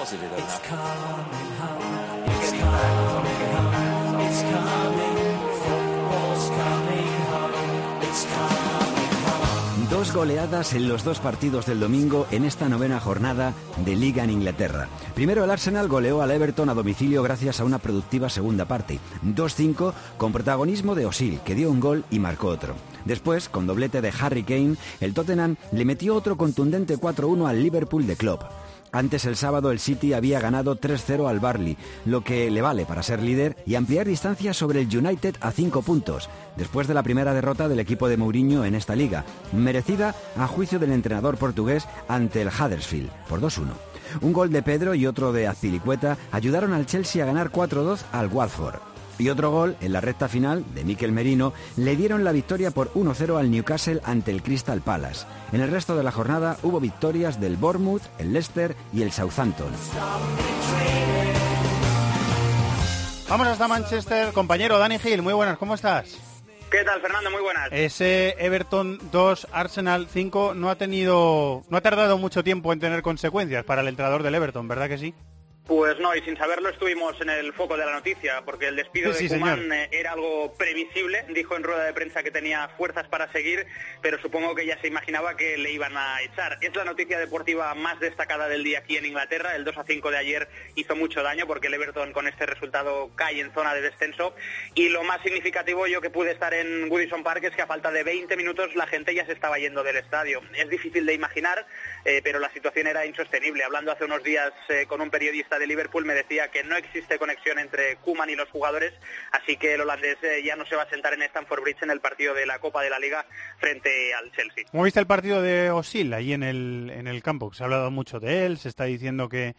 Goleadas en los dos partidos del domingo en esta novena jornada de Liga en Inglaterra. Primero el Arsenal goleó al Everton a domicilio gracias a una productiva segunda parte. 2-5 con protagonismo de Osil, que dio un gol y marcó otro. Después, con doblete de Harry Kane, el Tottenham le metió otro contundente 4-1 al Liverpool de Klopp. Antes el sábado el City había ganado 3-0 al Barley, lo que le vale para ser líder y ampliar distancia sobre el United a 5 puntos, después de la primera derrota del equipo de Mourinho en esta liga, merecida a juicio del entrenador portugués ante el Huddersfield, por 2-1. Un gol de Pedro y otro de Azpilicueta ayudaron al Chelsea a ganar 4-2 al Watford. Y otro gol en la recta final de Mikel Merino le dieron la victoria por 1-0 al Newcastle ante el Crystal Palace. En el resto de la jornada hubo victorias del Bournemouth, el Leicester y el Southampton. Vamos hasta Manchester. Compañero Dani Gil, muy buenas, ¿cómo estás? ¿Qué tal, Fernando? Muy buenas. Ese Everton 2, Arsenal 5 no ha tenido, no ha tardado mucho tiempo en tener consecuencias para el entrenador del Everton, ¿verdad que sí? Pues no, y sin saberlo estuvimos en el foco de la noticia, porque el despido Sí, de señor. eh, era algo previsible. Dijo en rueda de prensa que tenía fuerzas para seguir, pero supongo que ya se imaginaba que le iban a echar. Es la noticia deportiva más destacada del día aquí en Inglaterra. El 2 a 5 de ayer hizo mucho daño porque el Everton con este resultado cae en zona de descenso. Y lo más significativo, yo que pude estar en Goodison Park, es que a falta de 20 minutos la gente ya se estaba yendo del estadio. Es difícil de imaginar, eh, pero la situación era insostenible. Hablando hace unos días eh, con un periodista de Liverpool, me decía que no existe conexión entre Kuman y los jugadores, así que el holandés eh, ya no se va a sentar en Stamford Bridge en el partido de la Copa de la Liga frente al Chelsea. ¿Cómo viste el partido de Osil ahí en el, en el campo? Se ha hablado mucho de él, se está diciendo que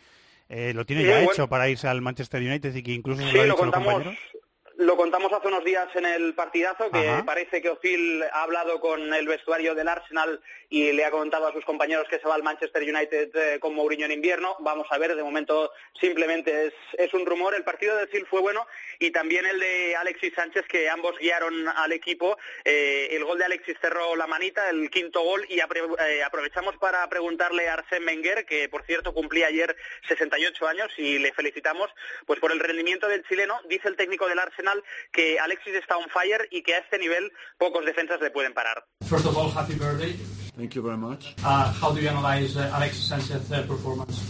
eh, lo tiene Sí, ya bueno. hecho para irse al Manchester United y que incluso se Sí, lo ha lo dicho a los contamos, compañeros. Lo contamos hace unos días en el partidazo, que Ajá. parece que Ozil ha hablado con el vestuario del Arsenal y le ha comentado a sus compañeros que se va al Manchester United eh, con Mourinho en invierno. Vamos a ver, de momento simplemente es, es un rumor. El partido de Ozil fue bueno y también el de Alexis Sánchez, que ambos guiaron al equipo. Eh, el gol de Alexis cerró la manita, el quinto gol, y apre- eh, aprovechamos para preguntarle a Arsène Wenger, que por cierto cumplía ayer 68 años y le felicitamos, pues por el rendimiento del chileno, dice el técnico del Arsenal que Alexis está on fire y que a este nivel pocos defensas le pueden parar. First of all, happy birthday. Thank you very much. Uh, how do you analyze uh, Alexis Sanchez's uh, performance?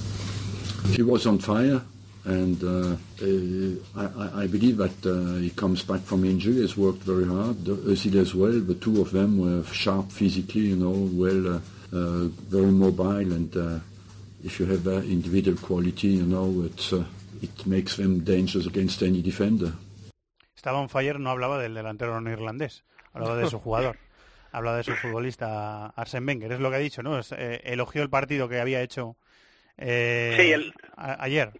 He was on fire, and uh, uh, I, I- I believe that uh, he comes back from injury. Has worked very hard. The- Özil as well. The two of them were sharp physically, you know, well, uh, uh, very mobile, and uh, if you have that individual quality, you know, it uh, it makes them dangerous against any defender. Estaba on fire, no hablaba del delantero no irlandés, hablaba de su (laughs) jugador. Hablaba de su futbolista Arsène Wenger, es lo que ha dicho, ¿no? Es, eh, elogió el partido que había hecho eh, Sí, el- a- ayer.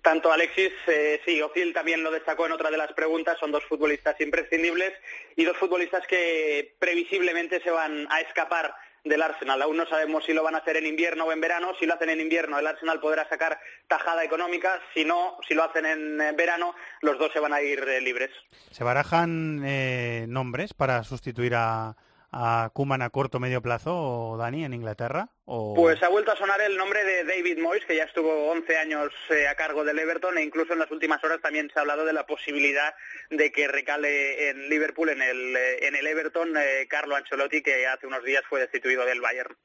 Tanto Alexis, eh, sí, Ozil también lo destacó en otra de las preguntas, son dos futbolistas imprescindibles y dos futbolistas que previsiblemente se van a escapar del Arsenal. Aún no sabemos si lo van a hacer en invierno o en verano. Si lo hacen en invierno, el Arsenal podrá sacar tajada económica. Si no, si lo hacen en verano, los dos se van a ir eh, libres. ¿Se barajan eh, nombres para sustituir a, a Koeman a corto o medio plazo, o Dani, en Inglaterra? O... Pues ha vuelto a sonar el nombre de David Moyes, que ya estuvo 11 años eh, a cargo del Everton e incluso en las últimas horas también se ha hablado de la posibilidad de que recale en Liverpool, en el, eh, en el Everton, eh, Carlo Ancelotti, que hace unos días fue destituido del Bayern.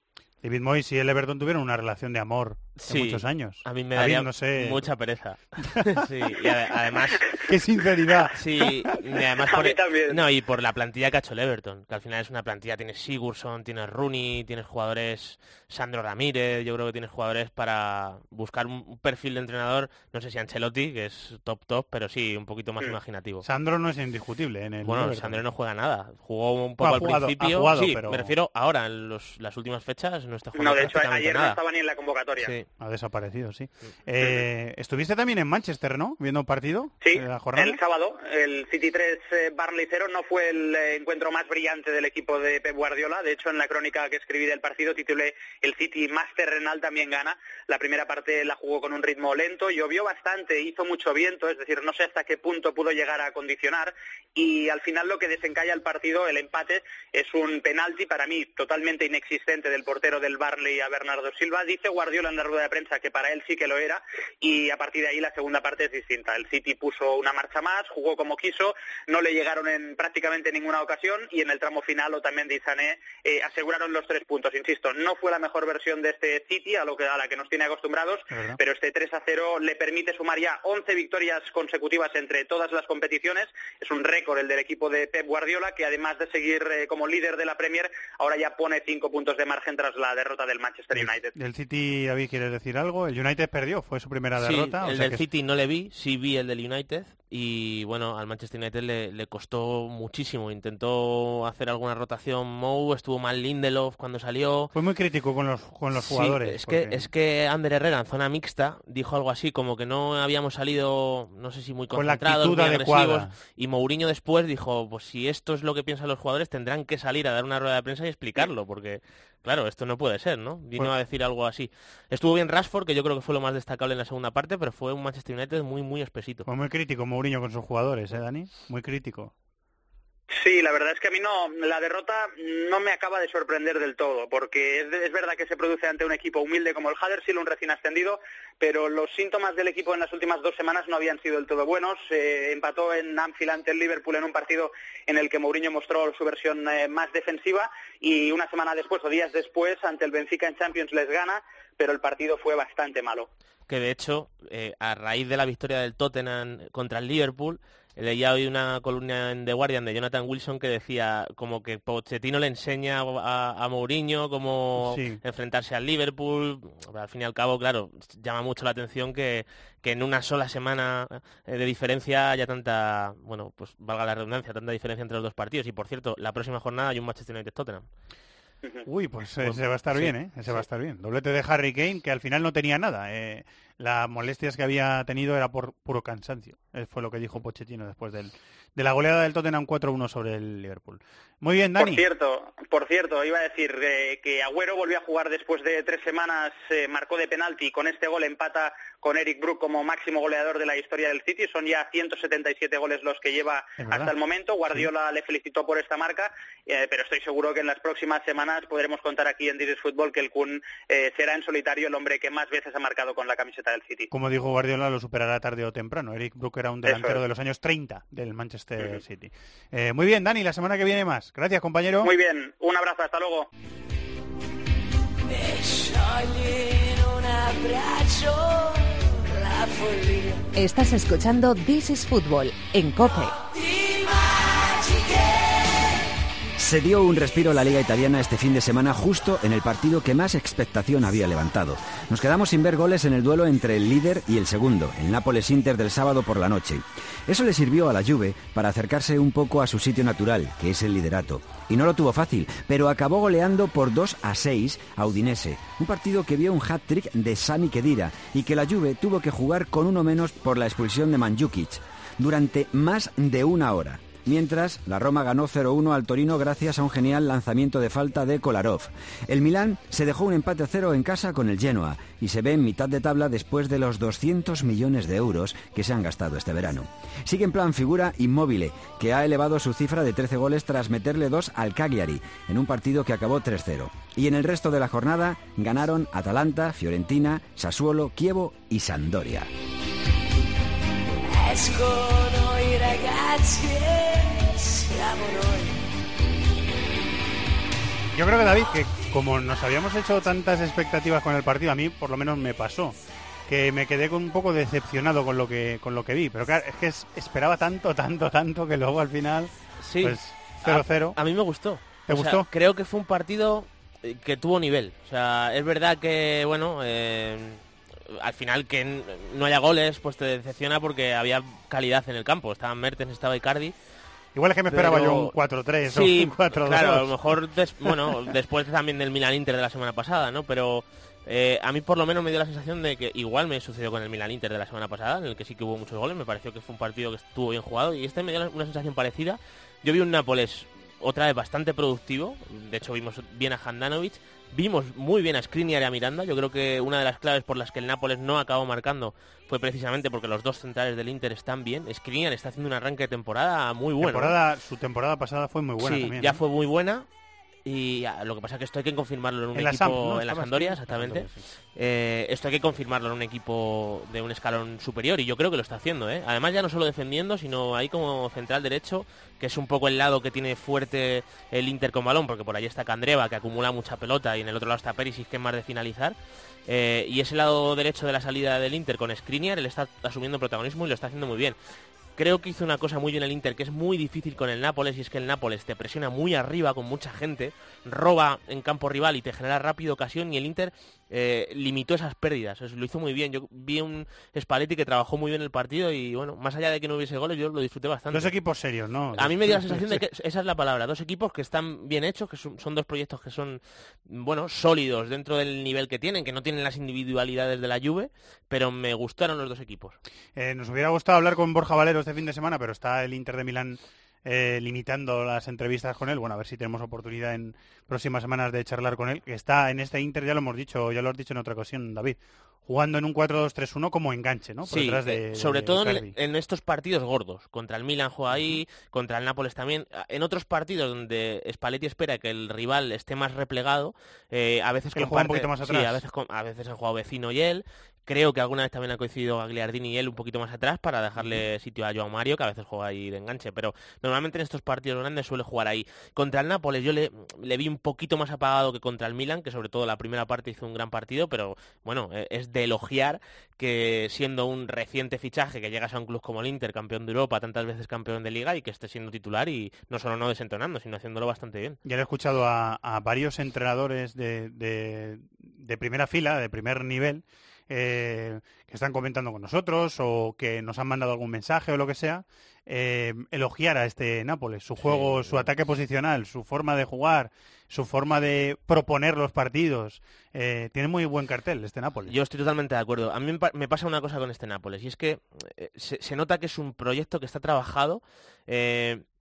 David Moyes y el Everton tuvieron una relación de amor Sí, muchos años. A mí me daría no sé... mucha pereza. (laughs) sí, y ade- además... (laughs) ¡Qué sinceridad! Sí, y además (laughs) A por, mí también. No, y por la plantilla que ha hecho el Everton, que al final es una plantilla, tienes Sigurdsson, tienes Rooney, tienes jugadores, Sandro Ramírez, yo creo que tienes jugadores para buscar un perfil de entrenador, no sé si Ancelotti, que es top top, pero sí, un poquito más Mm. imaginativo. Sandro no es indiscutible en el Bueno, Everton. Sandro no juega nada. Jugó un poco Ha al jugado- ha principio. jugado, sí, pero- me refiero ahora, en los- las últimas fechas, no está jugando No, de hecho, ayer no estaba ni en la convocatoria. Sí. Ha desaparecido, sí. Eh, Estuviste también en Manchester, ¿no? Viendo un partido Sí, de la jornada. el sábado, el City 3 eh, Barnley 0 no fue el eh, encuentro más brillante del equipo de Pep Guardiola. De hecho, en la crónica que escribí del partido titulé El City más terrenal también gana. La primera parte la jugó con un ritmo lento, llovió bastante, hizo mucho viento, es decir, no sé hasta qué punto pudo llegar a condicionar. Y al final lo que desencalla el partido, el empate, es un penalti para mí totalmente inexistente del portero del Barnley a Bernardo Silva. Dice Guardiola en la rueda de prensa que para él sí que lo era y a partir de ahí la segunda parte es distinta. El City puso una marcha más, jugó como quiso, no le llegaron en prácticamente ninguna ocasión y en el tramo final Otamendi y Sané eh, aseguraron los tres puntos. Insisto, no fue la mejor versión de este City a, lo que, a la que nos tiene acostumbrados, ¿Verdad? pero este 3 a 0 le permite sumar ya 11 victorias consecutivas entre todas las competiciones. Es un récord el del equipo de Pep Guardiola, que además de seguir eh, como líder de la Premier, ahora ya pone cinco puntos de margen tras la derrota del Manchester United. Del City, David, ¿quieres decir algo? El United perdió, fue su primera Sí, derrota. o el sea del que- City no le vi, sí vi el del United y bueno, al Manchester United le, le costó muchísimo. Intentó hacer alguna rotación Mou, estuvo mal Lindelof cuando salió. Fue muy crítico con los, con los Sí, jugadores. es, que, es que Ander Herrera en zona mixta dijo algo así como que no habíamos salido, no sé si muy Con la concentrados, actitud muy adecuada. agresivos. Y Mourinho después dijo, pues si esto es lo que piensan los jugadores, tendrán que salir a dar una rueda de prensa y explicarlo, porque claro, esto no puede ser, ¿no? Vino Bueno. a decir algo así. Estuvo bien Rashford, que yo creo que fue lo más destacable en la segunda parte, pero fue un Manchester United muy, muy espesito. Fue muy crítico Mourinho con sus jugadores, ¿eh, Dani? Muy crítico. Sí, la verdad es que a mí no, la derrota no me acaba de sorprender del todo, porque es, verdad que se produce ante un equipo humilde como el Huddersfield, un recién ascendido, pero los síntomas del equipo en las últimas dos semanas no habían sido del todo buenos. Eh, empató en Anfield ante el Liverpool en un partido en el que Mourinho mostró su versión eh, más defensiva y una semana después o días después ante el Benfica en Champions les gana pero el partido fue bastante malo. Que de hecho, eh, a raíz de la victoria del Tottenham contra el Liverpool, leía hoy una columna en The Guardian de Jonathan Wilson que decía como que Pochettino le enseña a, a Mourinho cómo Sí. enfrentarse al Liverpool. Al fin y al cabo, claro, llama mucho la atención que, que en una sola semana eh, de diferencia haya tanta, bueno, pues valga la redundancia, tanta diferencia entre los dos partidos. Y por cierto, la próxima jornada hay un Manchester United-Tottenham. (laughs) Uy, pues Pues, ese va a estar sí, bien, ¿eh? Ese va a estar bien. Doblete de Harry Kane, que al final no tenía nada. Eh, las molestias que había tenido era por puro cansancio. Fue lo que dijo Pochettino después del, de la goleada del Tottenham 4-1 sobre el Liverpool. Muy bien, Dani. Por cierto, por cierto, iba a decir eh, que Agüero volvió a jugar después de tres semanas, eh, marcó de penalti, con este gol empata con Eric Brook como máximo goleador de la historia del City, son ya 177 goles los que lleva hasta el momento, Guardiola le felicitó por esta marca, eh, pero estoy seguro que en las próximas semanas podremos contar aquí en Diris Fútbol que el Kun eh, será en solitario el hombre que más veces ha marcado con la camiseta del City. Como dijo Guardiola, lo superará tarde o temprano. Eric Brook era un delantero es. de los años 30 del Manchester City. Eh, muy bien, Dani, la semana que viene más. Gracias, compañero. Muy bien, un abrazo, hasta luego. Estás escuchando This is Football en Cope. Se dio un respiro la Liga Italiana este fin de semana justo en el partido que más expectación había levantado. Nos quedamos sin ver goles en el duelo entre el líder y el segundo, el Nápoles-Inter del sábado por la noche. Eso le sirvió a la Juve para acercarse un poco a su sitio natural, que es el liderato. Y no lo tuvo fácil, pero acabó goleando por 2 a 6 a Udinese, un partido que vio un hat-trick de Sami Khedira y que la Juve tuvo que jugar con uno menos por la expulsión de Mandzukic durante más de una hora. Mientras, la Roma ganó 0-1 al Torino gracias a un genial lanzamiento de falta de Kolarov. El Milán se dejó un empate a cero en casa con el Genoa y se ve en mitad de tabla después de los 200 millones de euros que se han gastado este verano. Sigue en plan figura Immobile, que ha elevado su cifra de 13 goles tras meterle dos al Cagliari en un partido que acabó 3-0. Y en el resto de la jornada ganaron Atalanta, Fiorentina, Sassuolo, Chievo y Sampdoria. Escono i ragazzi e siamo noi. Yo creo que David, que como nos habíamos hecho tantas expectativas con el partido, a mí por lo menos me pasó que me quedé con un poco decepcionado con lo que con lo que vi, pero claro, es que es- esperaba tanto, tanto, tanto que luego al final Sí. pues 0-0. A, a mí me gustó. ¿Te O sea, gustó? creo que fue un partido eh, que tuvo nivel. O sea, es verdad que, bueno, eh, al final que no haya goles, pues te decepciona porque había calidad en el campo. Estaban Mertens, estaba Icardi. Igual es que me esperaba Pero- yo un 4-3 Sí, o (laughs) un 4-2. claro, a lo mejor, des- bueno, después también del Milan Inter de la semana pasada, ¿no? Pero eh, a mí por lo menos me dio la sensación de que igual me sucedió con el Milan Inter de la semana pasada, en el que sí que hubo muchos goles, me pareció que fue un partido que estuvo bien jugado y este me dio una sensación parecida. Yo vi un Nápoles otra vez bastante productivo, de hecho vimos bien a Handanovic, vimos muy bien a Skriniar y a Miranda, yo creo que una de las claves por las que el Nápoles no acabó marcando fue precisamente porque los dos centrales del Inter están bien, Skriniar está haciendo un arranque de temporada muy bueno. ¿eh? Temporada- su temporada pasada fue muy buena sí, también. ya ¿eh? fue muy buena. Y ah, lo que pasa es que esto hay que confirmarlo en un En la equipo Samp, ¿no? en la Sampdoria, exactamente. Sí. Eh, esto hay que confirmarlo en un equipo de un escalón superior y yo creo que lo está haciendo. ¿eh? Además ya no solo defendiendo, sino ahí como central derecho, que es un poco el lado que tiene fuerte el Inter con balón, porque por ahí está Candreva, que acumula mucha pelota, y en el otro lado está Perisic, que es más de finalizar. Eh, y ese lado derecho de la salida del Inter con Skriniar, él está asumiendo protagonismo y lo está haciendo muy bien. Creo que hizo una cosa muy bien el Inter que es muy difícil con el Nápoles y es que el Nápoles te presiona muy arriba con mucha gente, roba en campo rival y te genera rápido ocasión y el Inter eh, limitó esas pérdidas, Eso lo hizo muy bien. Yo vi un Spalletti que trabajó muy bien el partido y bueno, más allá de que no hubiese goles yo lo disfruté bastante. Dos equipos serios, ¿no? A mí me dio la sensación de que esa es la palabra, dos equipos que están bien hechos, que son, son dos proyectos que son, bueno, sólidos dentro del nivel que tienen, que no tienen las individualidades de la Juve, pero me gustaron los dos equipos. Eh, nos hubiera gustado hablar con Borja Valero este fin de semana, pero está el Inter de Milán eh, limitando las entrevistas con él. Bueno, a ver si tenemos oportunidad en próximas semanas de charlar con él, que está en este Inter, ya lo hemos dicho, ya lo has dicho en otra ocasión, David, jugando en un 4-2-3-1 como enganche, ¿no? Por Sí, detrás eh, de, sobre de todo en, estos partidos gordos. Contra el Milan juega ahí, contra el Nápoles también. En otros partidos donde Spalletti espera que el rival esté más replegado, eh, a veces Que juega un poquito más sí, atrás. a veces, con- a veces han jugado vecino y él. Creo que alguna vez también ha coincidido Gagliardini y él un poquito más atrás para dejarle sitio a Joao Mario, que a veces juega ahí de enganche, pero normalmente en estos partidos grandes suele jugar ahí. Contra el Nápoles yo le, le vi un poquito más apagado que contra el Milan, que sobre todo la primera parte hizo un gran partido, pero bueno, eh, es de elogiar que siendo un reciente fichaje que llegas a un club como el Inter, campeón de Europa, tantas veces campeón de Liga, y que esté siendo titular y no solo no desentonando, sino haciéndolo bastante bien. Ya he escuchado a, a varios entrenadores de, de, de primera fila, de primer nivel, eh, que están comentando con nosotros o que nos han mandado algún mensaje o lo que sea, eh, elogiar a este Nápoles, su juego, su ataque posicional, su forma de jugar, su forma de proponer los partidos. Eh, tiene muy buen cartel este Nápoles. Yo estoy totalmente de acuerdo. A mí me, pa- me pasa una cosa con este Nápoles y es que se, se nota que es un proyecto que está trabajado.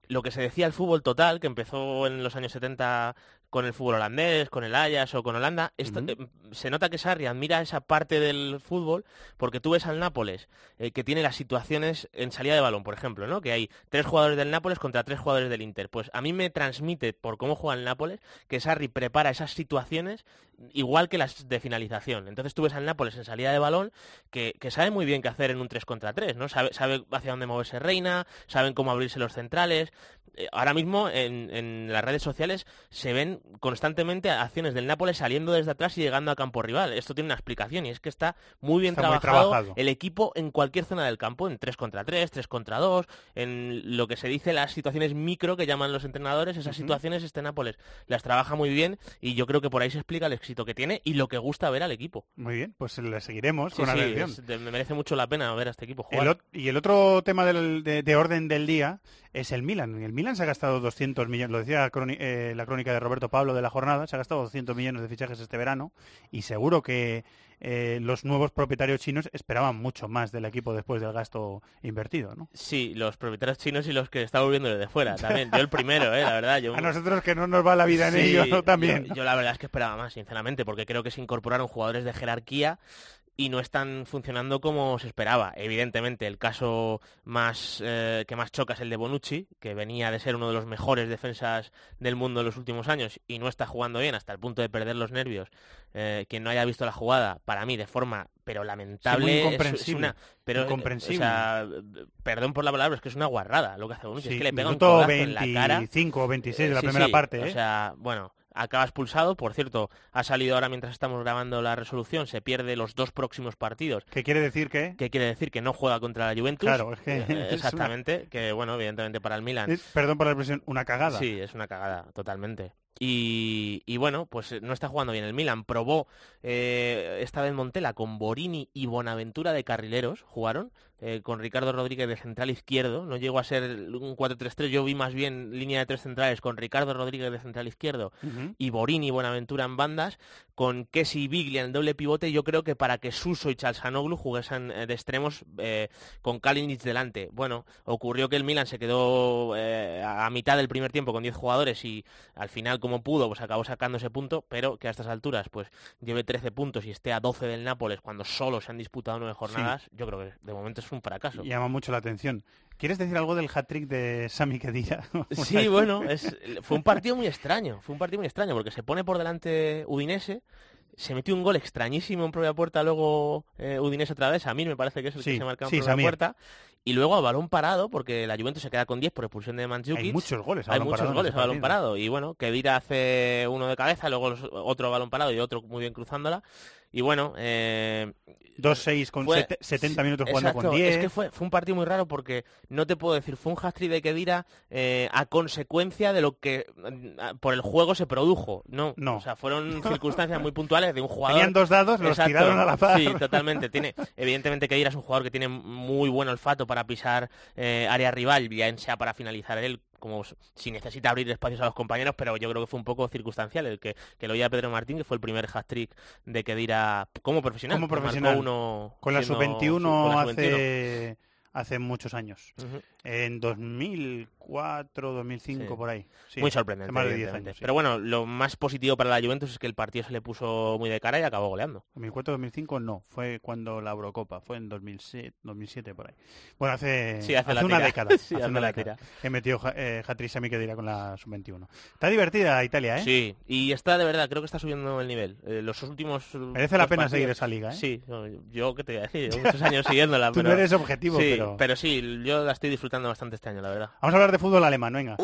lo que se decía el fútbol total, que empezó en los años 70 con el fútbol holandés, con el Ajax o con Holanda, esto, eh, se nota que Sarri admira esa parte del fútbol porque tú ves al Nápoles eh, que tiene las situaciones en salida de balón, por ejemplo, ¿no? que hay tres jugadores del Nápoles contra tres jugadores del Inter. Pues a mí me transmite, por cómo juega el Nápoles, que Sarri prepara esas situaciones igual que las de finalización. Entonces tú ves al Nápoles en salida de balón que, que sabe muy bien qué hacer en un 3 contra 3, ¿no? Sabe, sabe hacia dónde moverse Reina, saben cómo abrirse los centrales. Eh, ahora mismo en, en las redes sociales se ven constantemente acciones del Nápoles saliendo desde atrás y llegando a campo rival. Esto tiene una explicación y es que está muy bien Está muy trabajado, el equipo en cualquier zona del campo, en 3 contra 3, 3 contra 2, en lo que se dice las situaciones micro que llaman los entrenadores, esas situaciones este Nápoles las trabaja muy bien y yo creo que por ahí se explica el éxito que tiene y lo que gusta ver al equipo. Muy bien, pues le seguiremos Sí, con sí, atención. es- me merece mucho la pena ver a este equipo jugar. El y el otro tema del- de, de orden del día es el Milan. El Milan se ha gastado 200 millones, lo decía la eh, la crónica de Roberto Pablo de la jornada, se ha gastado 200 millones de fichajes este verano y seguro que eh, los nuevos propietarios chinos esperaban mucho más del equipo después del gasto invertido, ¿no? Sí, los propietarios chinos y los que están volviendo desde fuera también. Yo el primero, eh, la verdad. Yo... (laughs) A nosotros que no nos va la vida en Sí, ello ¿no? también. Yo, yo la verdad es que esperaba más, sinceramente, porque creo que se incorporaron jugadores de jerarquía y no están funcionando como se esperaba. Evidentemente, el caso más eh, que más choca es el de Bonucci, que venía de ser uno de los mejores defensas del mundo en los últimos años y no está jugando bien hasta el punto de perder los nervios. Eh, quien no haya visto la jugada, para mí, de forma pero lamentable, Sí, es- una, pero, eh, Incomprensible. o sea, perdón por la palabra, es que es una guarrada lo que hace Bonucci. Sí, es que le pega un minuto codazo en la cara. 25 o 26 de la Sí, primera parte, O ¿eh? sea, bueno, acaba expulsado. Por cierto, ha salido ahora mientras estamos grabando la resolución, se pierde los dos próximos partidos. ¿Qué quiere decir que? ¿Qué quiere decir? Que no juega contra la Juventus. Claro, es que Eh, (laughs) es una- Exactamente, que bueno, evidentemente para el Milan. Es, perdón por la expresión, una cagada. Sí, es una cagada, totalmente. Y, y bueno, pues eh, no está jugando bien el Milan. Probó eh, esta vez Montela con Borini y Bonaventura de carrileros, jugaron, eh, con Ricardo Rodríguez de central izquierdo. No llegó a ser un 4-3-3, yo vi más bien línea de tres centrales con Ricardo Rodríguez de central izquierdo y Borini y Buenaventura en bandas, con Kessi y Biglia en el doble pivote, yo creo que para que Suso y Chalsanoglu jugasen eh, de extremos eh, con Kalinic delante. Bueno, ocurrió que el Milan se quedó eh, a mitad del primer tiempo con 10 jugadores y al final como pudo pues acabó sacando ese punto, pero que a estas alturas pues lleve 13 puntos y esté a 12 del Nápoles cuando solo se han disputado 9 jornadas, yo creo que de momento es un fracaso. Llama mucho la atención. ¿Quieres decir algo del hat-trick de Sami Khedira? (laughs) Sí, bueno, es, fue un partido muy extraño, fue un partido muy extraño porque se pone por delante Udinese, se metió un gol extrañísimo en propia puerta, luego eh, Udinese otra vez, a mí me parece que es el Sí, que se marca en sí, propia Samir. puerta, y luego a balón parado porque la Juventus se queda con 10 por expulsión de Mandzukic. Hay muchos goles a Hay balón muchos parado en goles a balón parado y bueno, Kedira hace uno de cabeza, luego otro a balón parado y otro muy bien cruzándola. Y bueno, eh, 2-6 con fue- sete- 70 minutos jugando Exacto, con 10. Es que fue, fue un partido muy raro porque no te puedo decir, fue un hat-trick de Kedira eh, a consecuencia de lo que mm, por el juego se produjo. No, No. o sea, fueron (laughs) circunstancias muy puntuales de un jugador. Tenían dos dados, los Exacto, tiraron al azar. Sí, totalmente. Tiene, evidentemente Kedira es un jugador que tiene muy buen olfato para pisar eh, área rival, bien sea para finalizar él como si necesita abrir espacios a los compañeros, pero yo creo que fue un poco circunstancial el que, que lo oía Pedro Martín, que fue el primer hat-trick de Kedira como profesional. Como profesional. uno con la siendo- sub-21 con la sub-21. hace, hace muchos años. Ujú. En 2004, 2005, Sí. por ahí. Sí, muy sorprendente. hace Más de 10 evidentemente. años. sí. Pero bueno, lo más positivo para la Juventus es que el partido se le puso muy de cara y acabó goleando. 2004-2005 no, fue cuando la Eurocopa, fue en 2007, 2007 por ahí. Bueno, hace, Sí, hace la una tira. década. (laughs) Hace hace una la década tira. Que metió eh, Hattrick Sami Khedira con la sub-21. Está divertida Italia, ¿eh? Sí, y está de verdad, creo que está subiendo el nivel. Eh, los últimos Merece la pena seguir esa liga, ¿eh? Sí, no, yo que te voy a decir, muchos años siguiéndola. (laughs) Tú no pero... eres objetivo, sí, pero- sí, yo la estoy disfrutando bastante este año, la verdad. Vamos a hablar de fútbol alemán, venga.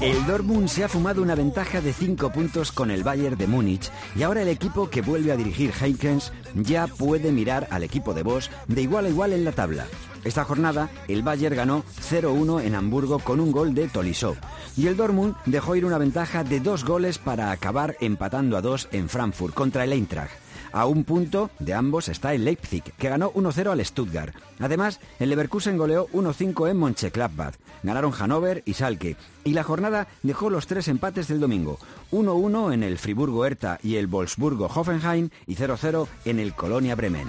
El Dortmund se ha fumado una ventaja de 5 puntos con el Bayern de Múnich y ahora el equipo que vuelve a dirigir Heikens ya puede mirar al equipo de Bosch de igual a igual en la tabla. Esta jornada el Bayern ganó 0-1 en Hamburgo con un gol de Tolisso y el Dortmund dejó ir una ventaja de dos goles para acabar empatando a dos en Frankfurt contra el Eintracht. A un punto de ambos está el Leipzig, que ganó 1-0 al Stuttgart. Además, el Leverkusen goleó 1-5 en Mönchengladbach. Ganaron Hannover y Salke. Y la jornada dejó los tres empates del domingo. 1-1 en el Friburgo Hertha y el Wolfsburgo Hoffenheim y 0-0 en el Colonia Bremen.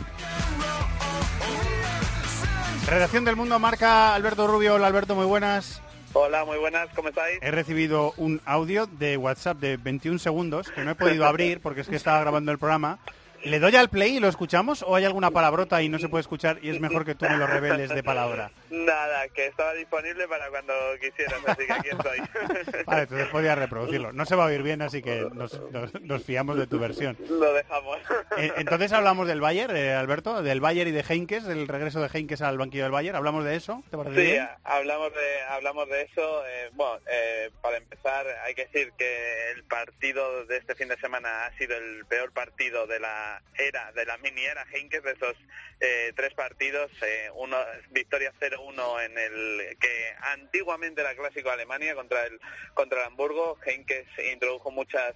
Redacción del Mundo marca Alberto Rubio. Hola Alberto, muy buenas. Hola, muy buenas, ¿cómo estáis? He recibido un audio de WhatsApp de 21 segundos que no he podido abrir porque es que estaba grabando el programa. ¿Le doy al play y lo escuchamos o hay alguna palabrota y no se puede escuchar y es mejor que tú me lo reveles de palabra? Nada, que estaba disponible para cuando quisieras, así que aquí estoy. (laughs) Vale, entonces podía reproducirlo. No se va a oír bien, así que nos, nos- nos fiamos de tu versión. Lo dejamos. (laughs) Eh, Entonces hablamos del Bayern, eh, Alberto, del Bayern y de Heinkes, del regreso de Heinkes al banquillo del Bayern. ¿Hablamos de eso? ¿Te parece Sí, bien? hablamos de hablamos de eso. eh, bueno, eh, para empezar hay que decir que el partido de este fin de semana ha sido el peor partido de la era, de la mini era Heinkes, de esos eh, tres partidos. eh, uno victoria 0-1 en el que antiguamente era clásico Alemania contra el contra el Hamburgo. Heinkes introdujo muchas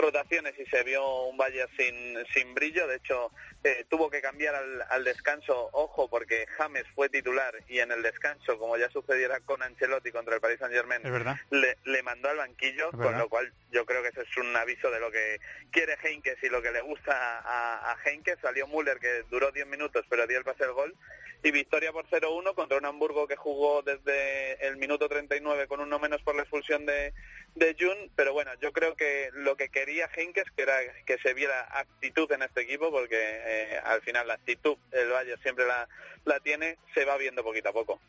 rotaciones y se vio un Bayern sin, sin brillo. De hecho, eh, tuvo que cambiar al, al descanso, ojo, porque James fue titular y en el descanso, como ya sucediera con Ancelotti contra el Paris Saint Germain, le, le mandó al banquillo, con lo cual yo creo que ese es un aviso de lo que quiere Heinkes y lo que le gusta a, a Heinkes. Salió Müller, que duró 10 minutos, pero dio el pase del gol. Y victoria por 0-1 contra un Hamburgo que jugó desde el minuto 39 con uno menos por la expulsión de, de Jun. Pero bueno, yo creo que lo que quería Heinkes, que era que se viera actitud en este equipo, porque eh, al final la actitud el Bayern siempre la, la tiene, se va viendo poquito a poco.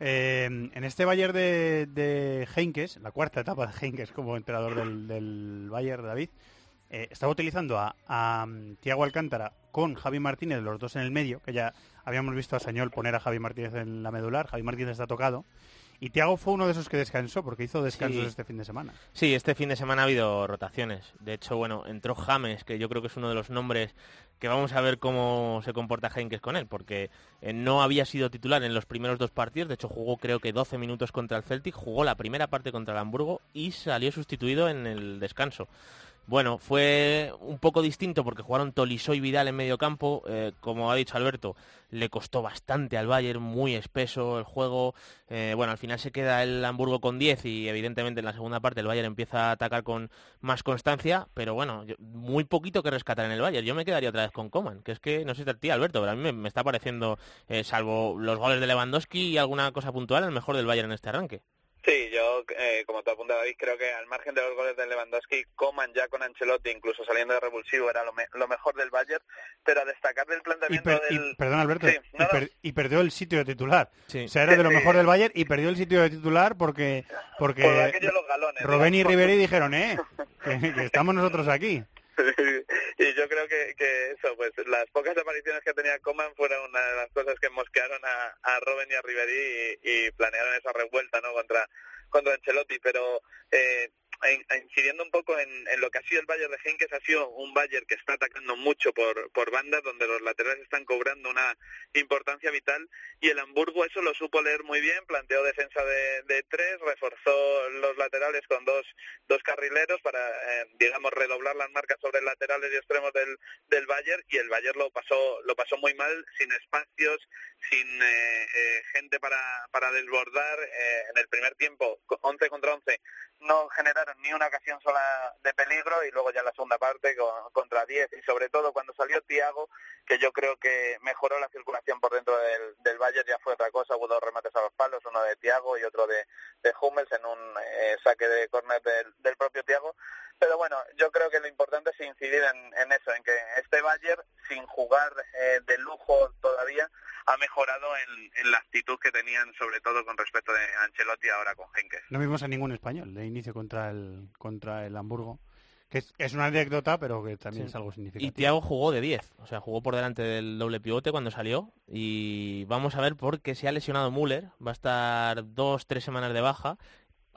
Eh, en este Bayern de, de Heinkes, la cuarta etapa de Heinkes como entrenador del, del Bayern, David, eh, estaba utilizando a, a um, Tiago Alcántara con Javi Martínez, los dos en el medio, que ya habíamos visto a Sañol poner a Javi Martínez en la medular, Javi Martínez está tocado, y Tiago fue uno de esos que descansó, porque hizo descansos Sí. este fin de semana. Sí, este fin de semana ha habido rotaciones. De hecho, bueno, entró James, que yo creo que es uno de los nombres que vamos a ver cómo se comporta Heinkes con él, porque eh, no había sido titular en los primeros dos partidos, de hecho jugó creo que 12 minutos contra el Celtic, jugó la primera parte contra el Hamburgo y salió sustituido en el descanso. Bueno, fue un poco distinto porque jugaron Tolisso y Vidal en medio campo. eh, como ha dicho Alberto, le costó bastante al Bayern, muy espeso el juego. Eh, bueno, al final se queda el Hamburgo con 10 y evidentemente en la segunda parte el Bayern empieza a atacar con más constancia. Pero bueno, muy poquito que rescatar en el Bayern. Yo me quedaría otra vez con Coman, que es que no sé si ti, Alberto, pero a mí me, me está pareciendo, eh, salvo los goles de Lewandowski y alguna cosa puntual, el mejor del Bayern en este arranque. Sí, yo, eh, como te apunta David, creo que al margen de los goles de Lewandowski, Coman ya con Ancelotti, incluso saliendo de revulsivo, era lo, me- lo mejor del Bayern, pero a destacar del Y, planteamiento y- del... perdón, Alberto, Sí, y, no, no. per- y perdió el sitio de titular. Sí. O sea, era de lo Sí. mejor del Bayern y perdió el sitio de titular porque, porque Por los galones. Robben y. Riveri dijeron, eh, que, que estamos nosotros aquí. (laughs) (laughs) y yo creo que, que eso, pues las pocas apariciones que tenía Coman fueron una de las cosas que mosquearon a, a Robben y a Riveri y, planearon esa revuelta no contra contra Ancelotti, pero eh, incidiendo un poco en, en lo que ha sido el Bayern de Henkes, ha sido un Bayern que está atacando mucho por, por bandas, donde los laterales están cobrando una importancia vital, y el Hamburgo eso lo supo leer muy bien, planteó defensa de, de tres, reforzó los laterales con dos, dos carrileros para, eh, digamos, redoblar las marcas sobre laterales y extremos del, del Bayern, y el Bayern lo pasó, lo pasó muy mal, sin espacios, sin eh, eh, gente para, para desbordar. eh, en el primer tiempo, co- 11 contra 11, no generaron ni una ocasión sola de peligro y luego ya la segunda parte con- contra 10 y sobre todo cuando salió Tiago, que yo creo que mejoró la circulación por dentro del, del Bayern, ya fue otra cosa, hubo dos remates a los palos, uno de Tiago y otro de, de Hummels en un eh, saque de córner del propio Tiago. Pero bueno, yo creo que lo importante es incidir en, en eso, en que este Bayern, sin jugar eh, de lujo todavía, ha mejorado en, en la actitud que tenían, sobre todo con respecto de Ancelotti ahora con Henkes. No vimos a ningún español de inicio contra el contra el Hamburgo. Que es, es una anécdota, pero que también Sí. es algo Y significativo. Thiago jugó de 10, o sea, jugó por delante del doble pivote cuando salió y vamos a ver por qué se ha lesionado Müller, va a estar dos, tres semanas de baja,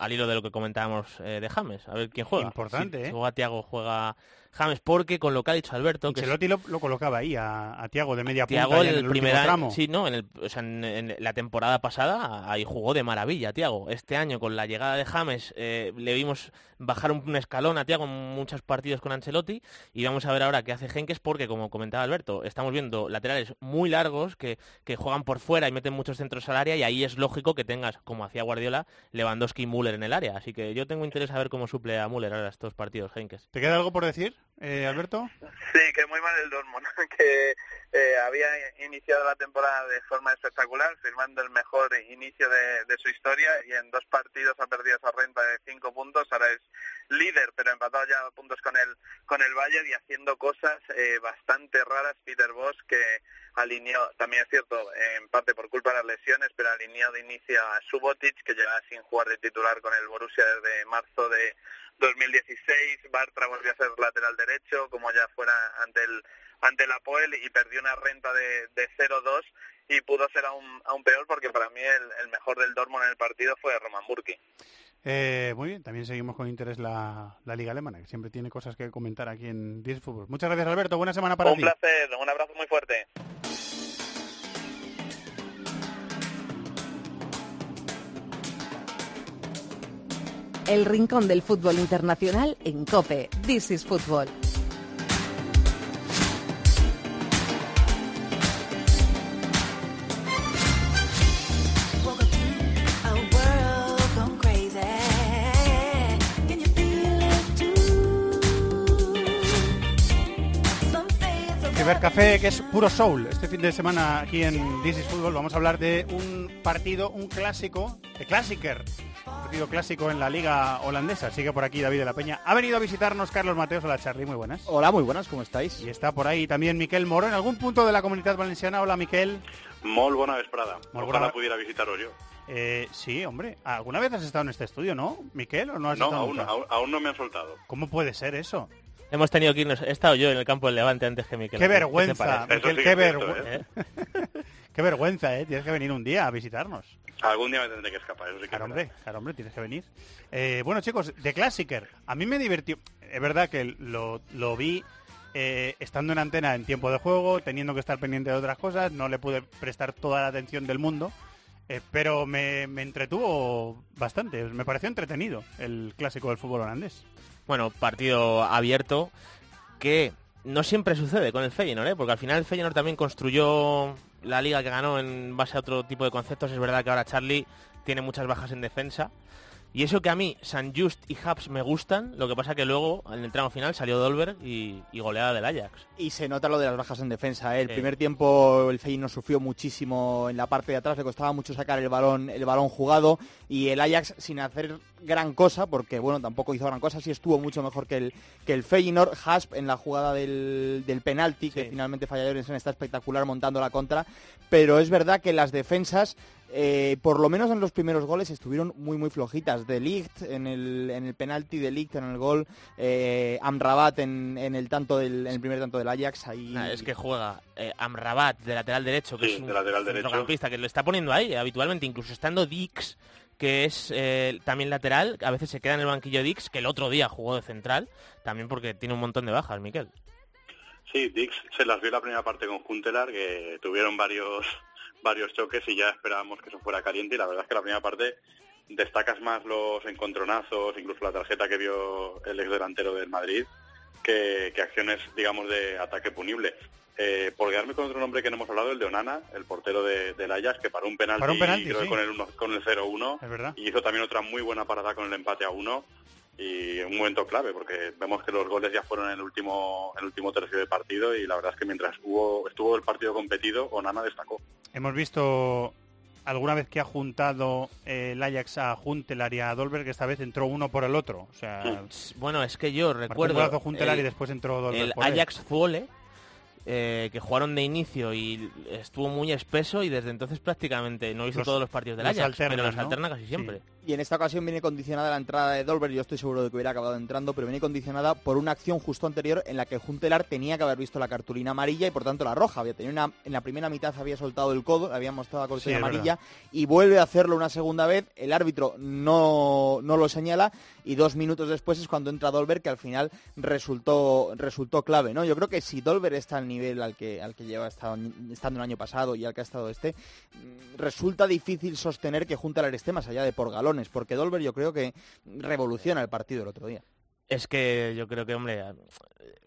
al hilo de lo que comentábamos eh, de James, a ver quién juega. Importante, si, ¿eh? juega Thiago, juega James, porque con lo que ha dicho Alberto, que es- Ancelotti lo, lo colocaba ahí a, a Tiago de media punta ya en el el primer último año- tramo. sí, no, en, el, o sea, en, en la temporada pasada ahí jugó de maravilla Thiago. Este año con la llegada de James eh, le vimos bajar un, un escalón a Thiago en muchos partidos con Ancelotti y vamos a ver ahora qué hace Henkes porque como comentaba Alberto, estamos viendo laterales muy largos que, que juegan por fuera y meten muchos centros al área y ahí es lógico que tengas, como hacía Guardiola, Lewandowski y Müller en el área. Así que yo tengo interés a ver cómo suple a Müller ahora estos partidos Henkes. ¿Te queda algo por decir, eh, Alberto? Sí, que muy mal el Dortmund, (laughs) que eh, había iniciado la temporada de forma espectacular, firmando el mejor inicio de, su historia y en dos partidos ha perdido esa renta de cinco puntos, ahora es líder, pero empatado ya a puntos con el con el Bayern y haciendo cosas eh, bastante raras Peter Bosch que alineó, también es cierto, en parte por culpa de las lesiones, pero alineó de inicio a Subotic, que llevaba sin jugar de titular con el Borussia desde marzo de 2016, Bartra volvió a ser lateral derecho, como ya fuera ante el ante el Apoel y perdió una renta de, de 0-2 y pudo ser aún, aún peor porque para mí el, el mejor del Dortmund en el partido fue Roman Burki. Eh, muy bien, también seguimos con interés la, la Liga Alemana, que siempre tiene cosas que comentar aquí en Diez Fútbol. Muchas gracias, Alberto. Buena semana para Un ti. placer, un abrazo muy fuerte. El rincón del fútbol internacional en Cope. This is Fútbol. Cibercafé, que es puro soul. Este fin de semana aquí en This is Fútbol vamos a hablar de un partido, un clásico, de Clásiker. Un partido clásico en la liga holandesa. Sigue por aquí David de la Peña. Ha venido a visitarnos Carlos Mateos. Hola, Charly, muy buenas. Hola, muy buenas, ¿cómo estáis? Y está por ahí también Miquel Moro, en algún punto de la comunidad valenciana. Hola, Miquel. Molt bona vesprada. Ojalá bona- pudiera visitaros yo. Eh, sí, hombre. ¿Alguna vez has estado en este estudio, no, Miquel? ¿O no has No, estado aún, aún, aún no me han soltado. ¿Cómo puede ser eso? Hemos tenido que irnos, he estado yo en el campo del Levante antes que Miquel. Qué ¿Qué vergüenza, parece? Miquel, qué, vergüenza. (laughs) qué vergüenza, ¿eh? Tienes que venir un día a visitarnos. Algún día me tendré que escapar, eso sí que Claro, hombre, claro, hombre, tienes que venir. Eh, bueno, chicos, de Clásiker, a mí me divirtió. Es verdad que lo, lo vi eh, estando en antena en tiempo de juego, teniendo que estar pendiente de otras cosas, no le pude prestar toda la atención del mundo, eh, pero me, me entretuvo bastante, me pareció entretenido el clásico del fútbol holandés. Bueno, partido abierto que no siempre sucede con el Feyenoord, ¿eh? porque al final el Feyenoord también construyó la liga que ganó en base a otro tipo de conceptos. Es verdad que ahora Charlie tiene muchas bajas en defensa. Y eso que a mí, San Just y Habs me gustan, lo que pasa que luego en el tramo final salió Dolberg y, y goleada del Ajax. Y se nota lo de las bajas en defensa. ¿eh? El Sí. primer tiempo el Feyenoord sufrió muchísimo en la parte de atrás, le costaba mucho sacar el balón, el balón jugado y el Ajax sin hacer gran cosa, porque bueno, tampoco hizo gran cosa, sí estuvo mucho mejor que el, que el Feyenoord. Hasp en la jugada del, del penalti, que finalmente falla Jørgensen, está espectacular montando la contra, pero es verdad que las defensas eh, por lo menos en los primeros goles estuvieron muy muy flojitas. De Ligt en el, en el penalti, de Ligt en el gol, eh, Amrabat en, en el tanto del, en el primer tanto del Ajax. Ahí... Nah, es que juega eh, Amrabat de lateral derecho, que Sí, es un de lateral derecho. centrocampista que lo está poniendo ahí habitualmente, incluso estando Dix, que es eh, también lateral, a veces se queda en el banquillo Dix, que el otro día jugó de central, también porque tiene un montón de bajas, Miquel. Sí, Dix se las vio la primera parte con Juntelar, que tuvieron varios varios choques y ya esperábamos que eso fuera caliente y la verdad es que la primera parte destacas más los encontronazos, incluso la tarjeta que vio el ex delantero del Madrid, que, que acciones, digamos, de ataque punible. Eh, por quedarme con otro nombre que no hemos hablado, el de Onana, el portero de, del Ajax, que paró un penalti, Paró un penalti, creo que sí. con el, uno- con el 0-1 Es verdad. y hizo también otra muy buena parada con el empate a uno. Y un momento clave porque vemos que los goles ya fueron en el último en el último tercio del partido y la verdad es que mientras hubo estuvo el partido competido Onana destacó Hemos visto alguna vez que ha juntado eh, el Ajax a Juntelar y a Dolberg, que esta vez entró uno por el otro. O sea, Bueno, es que yo recuerdo Juntelar el- y después entró Dolberg. el por. Ajax Zwolle, eh, que jugaron de inicio y estuvo muy espeso y desde entonces prácticamente no hizo Los- todos los partidos del Ajax, pero los ¿no? alterna casi siempre. Y en esta ocasión viene condicionada la entrada de Dolber, yo estoy seguro de que hubiera acabado entrando, pero viene condicionada por una acción justo anterior en la que Juntelar tenía que haber visto la cartulina amarilla y por tanto la roja. Había tenido una, en la primera mitad había soltado el codo, había mostrado la cartulina amarilla y vuelve a hacerlo una segunda vez. El árbitro no, no lo señala y dos minutos después es cuando entra Dolber que al final resultó, resultó clave. ¿no? Yo creo que si Dolber está al nivel al que, al que lleva estado- estando el año pasado y al que ha estado este, mm, resulta difícil sostener que Juntelar esté más allá de por porque Dolber yo creo que revoluciona el partido el otro día. Es que yo creo que, hombre,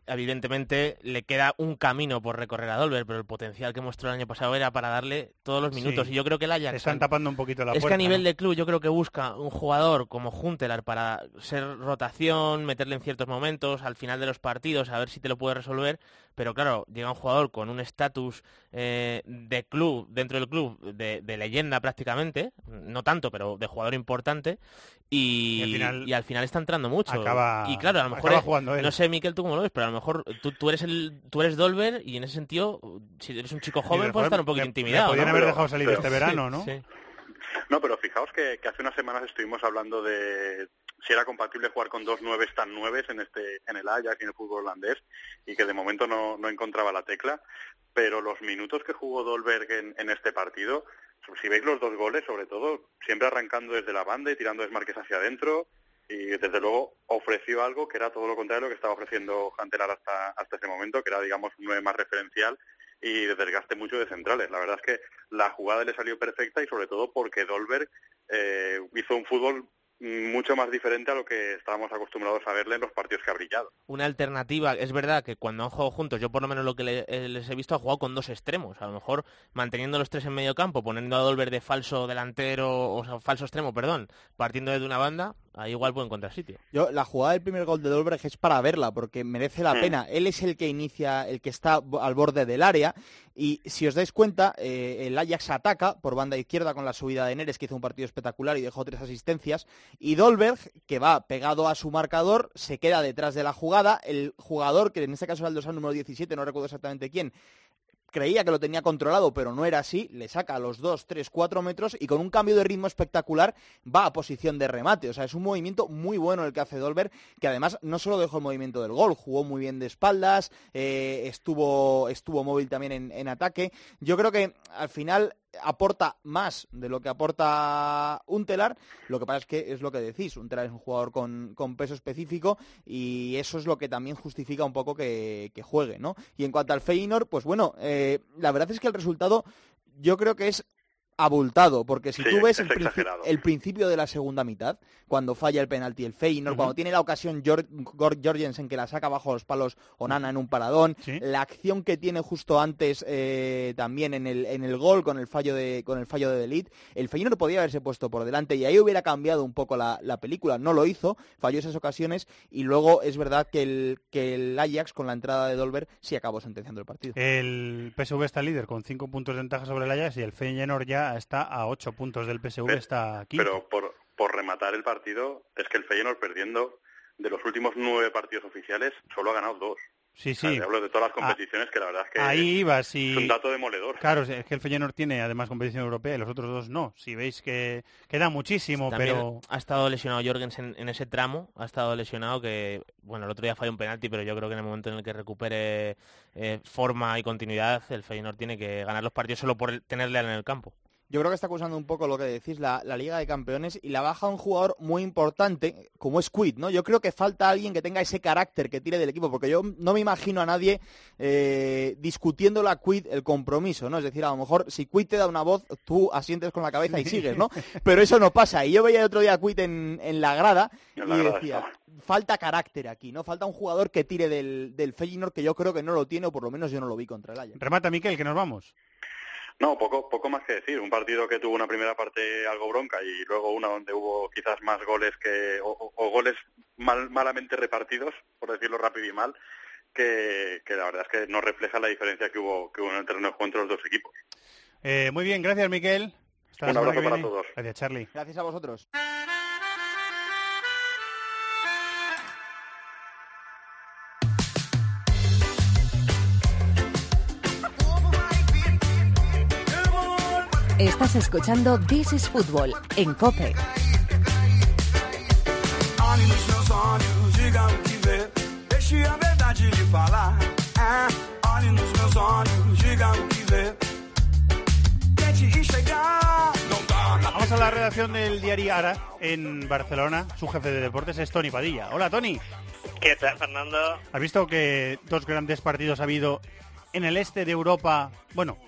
evidentemente le queda un camino por recorrer a Dolber, pero el potencial que mostró el año pasado era para darle todos los minutos. Sí. Y yo creo que el Ajax... Están tapando un poquito la es que puerta, a nivel ¿no? de club yo creo que busca un jugador como Juntelar para ser rotación, meterle en ciertos momentos, al final de los partidos, a ver si te lo puede resolver. Pero claro, llega un jugador con un estatus eh, de club, dentro del club, de, de leyenda prácticamente, no tanto, pero de jugador importante, y, Y al final- y al final está entrando mucho. Acaba- y claro, a lo mejor acaba es- jugando él. no sé, Miquel, tú cómo lo pero a lo mejor tú, tú eres el tú eres Dolber y en ese sentido, si eres un chico joven, puedes estar un poquito intimidado. ¿no? haber dejado salir pero- este verano, ¿no? Sí. No, pero fijaos que, que hace unas semanas estuvimos hablando de si era compatible jugar con dos nueves tan nueves en este en el Ajax y en el fútbol holandés y que de momento no, no encontraba la tecla, pero los minutos que jugó Dolberg en, en este partido, si veis los dos goles sobre todo, siempre arrancando desde la banda y tirando desmarques hacia adentro y desde luego ofreció algo que era todo lo contrario a lo que estaba ofreciendo Jantelar hasta, hasta ese momento, que era digamos un nueve más referencial y de desgaste mucho de centrales. La verdad es que la jugada le salió perfecta y sobre todo porque Dolberg eh, hizo un fútbol mucho más diferente a lo que estábamos acostumbrados a verle en los partidos que ha brillado. Una alternativa, es verdad que cuando han jugado juntos, yo por lo menos lo que eh, les he visto ha jugado con dos extremos, a lo mejor manteniendo los tres en medio campo, poniendo a Dolber de falso delantero, o sea, falso extremo, perdón, partiendo de una banda, ahí igual puede encontrar sitio. Yo, la jugada del primer gol de Dolberg es para verla, porque merece la pena. Él es el que inicia, el que está al borde del área. Y si os dais cuenta, eh, el Ajax ataca por banda izquierda con la subida de Neres, que hizo un partido espectacular y dejó tres asistencias. Y Dolberg, que va pegado a su marcador, se queda detrás de la jugada. El jugador, que en este caso era el dorsal número 17, no recuerdo exactamente quién, creía que lo tenía controlado, pero no era así, le saca a los 2, 3, 4 metros y con un cambio de ritmo espectacular va a posición de remate. O sea, es un movimiento muy bueno el que hace Dolber, que además no solo dejó el movimiento del gol, jugó muy bien de espaldas, eh, estuvo, estuvo móvil también en, en ataque. Yo creo que al final aporta más de lo que aporta Untelar. Lo que pasa es que es lo que decís, Untelar es un jugador con, con peso específico y eso es lo que también justifica un poco que, que juegue, ¿no? Y en cuanto al Feyenoord, pues bueno, eh, la verdad es que el resultado yo creo que es abultado, porque si Sí, tú ves es el, principio de la segunda mitad, cuando falla el penalti el Feyenoord, cuando tiene la ocasión Jorgensen que la saca bajo los palos Onana en un paradón, la acción que tiene justo antes eh, también en el, en el gol con el fallo de con el fallo de Delit, el Feyenoord podía haberse puesto por delante y ahí hubiera cambiado un poco la, la película, no lo hizo, falló esas ocasiones y luego es verdad que el, que el Ajax con la entrada de Dolber sí acabó sentenciando el partido. El PSV está líder con 5 puntos de ventaja sobre el Ajax y el Feyenoord ya está a 8 puntos del PSV, Pero- está aquí. Pero por, por rematar el partido, es que el Feyenoord perdiendo de los últimos nueve partidos oficiales solo ha ganado dos. Sí, O sea, sí. hablo de todas las Ah, competiciones que la verdad es que Ahí iba, si... es un dato demoledor. Claro, es que el Feyenoord tiene además competición europea y los otros dos no. Si veis que queda muchísimo, También pero... ha estado lesionado Jorgensen en ese tramo, ha estado lesionado que, bueno, el otro día falló un penalti, pero yo creo que en el momento en el que recupere eh, forma y continuidad, el Feyenoord tiene que ganar los partidos solo por tenerle en el campo. Yo creo que está acusando un poco lo que decís, la, la Liga de Campeones, y la baja un jugador muy importante, como es Quid, ¿no? Yo creo que falta alguien que tenga ese carácter que tire del equipo, porque yo no me imagino a nadie eh, discutiendo a Quid el compromiso, ¿no? Es decir, a lo mejor si Quid te da una voz, tú asientes con la cabeza y sigues, ¿no? Pero eso no pasa. Y yo veía el otro día a Quid en, en la grada la y grada decía, falta carácter aquí, ¿no? Falta un jugador que tire del, del Feyenoord, que yo creo que no lo tiene, o por lo menos yo no lo vi contra el Ajax. Remata, Miquel, que nos vamos. No, poco, poco más que decir. Un partido que tuvo una primera parte algo bronca y luego una donde hubo quizás más goles que o, o- goles mal, malamente repartidos, por decirlo rápido y mal, que, que la verdad es que no refleja la diferencia que hubo, que hubo en el terreno de juego entre los dos equipos. Eh, muy bien, gracias Miquel. Hasta Un abrazo para todos. Gracias Charlie. Gracias a vosotros. Estás escuchando This is Football en Cope. Olhe nos meus olhos, diga o que vê. Deixe a verdade lhe falar. É, olhe nos meus olhos, diga o que vê. Tente enxergar. Não dá na Vamos a la redacción del diario Ara en Barcelona. Su jefe de deportes es Tony Padilla. Hola Tony. ¿Qué tal, Fernando? ¿Has visto que dos grandes partidos ha habido en el este de Europa? Bueno,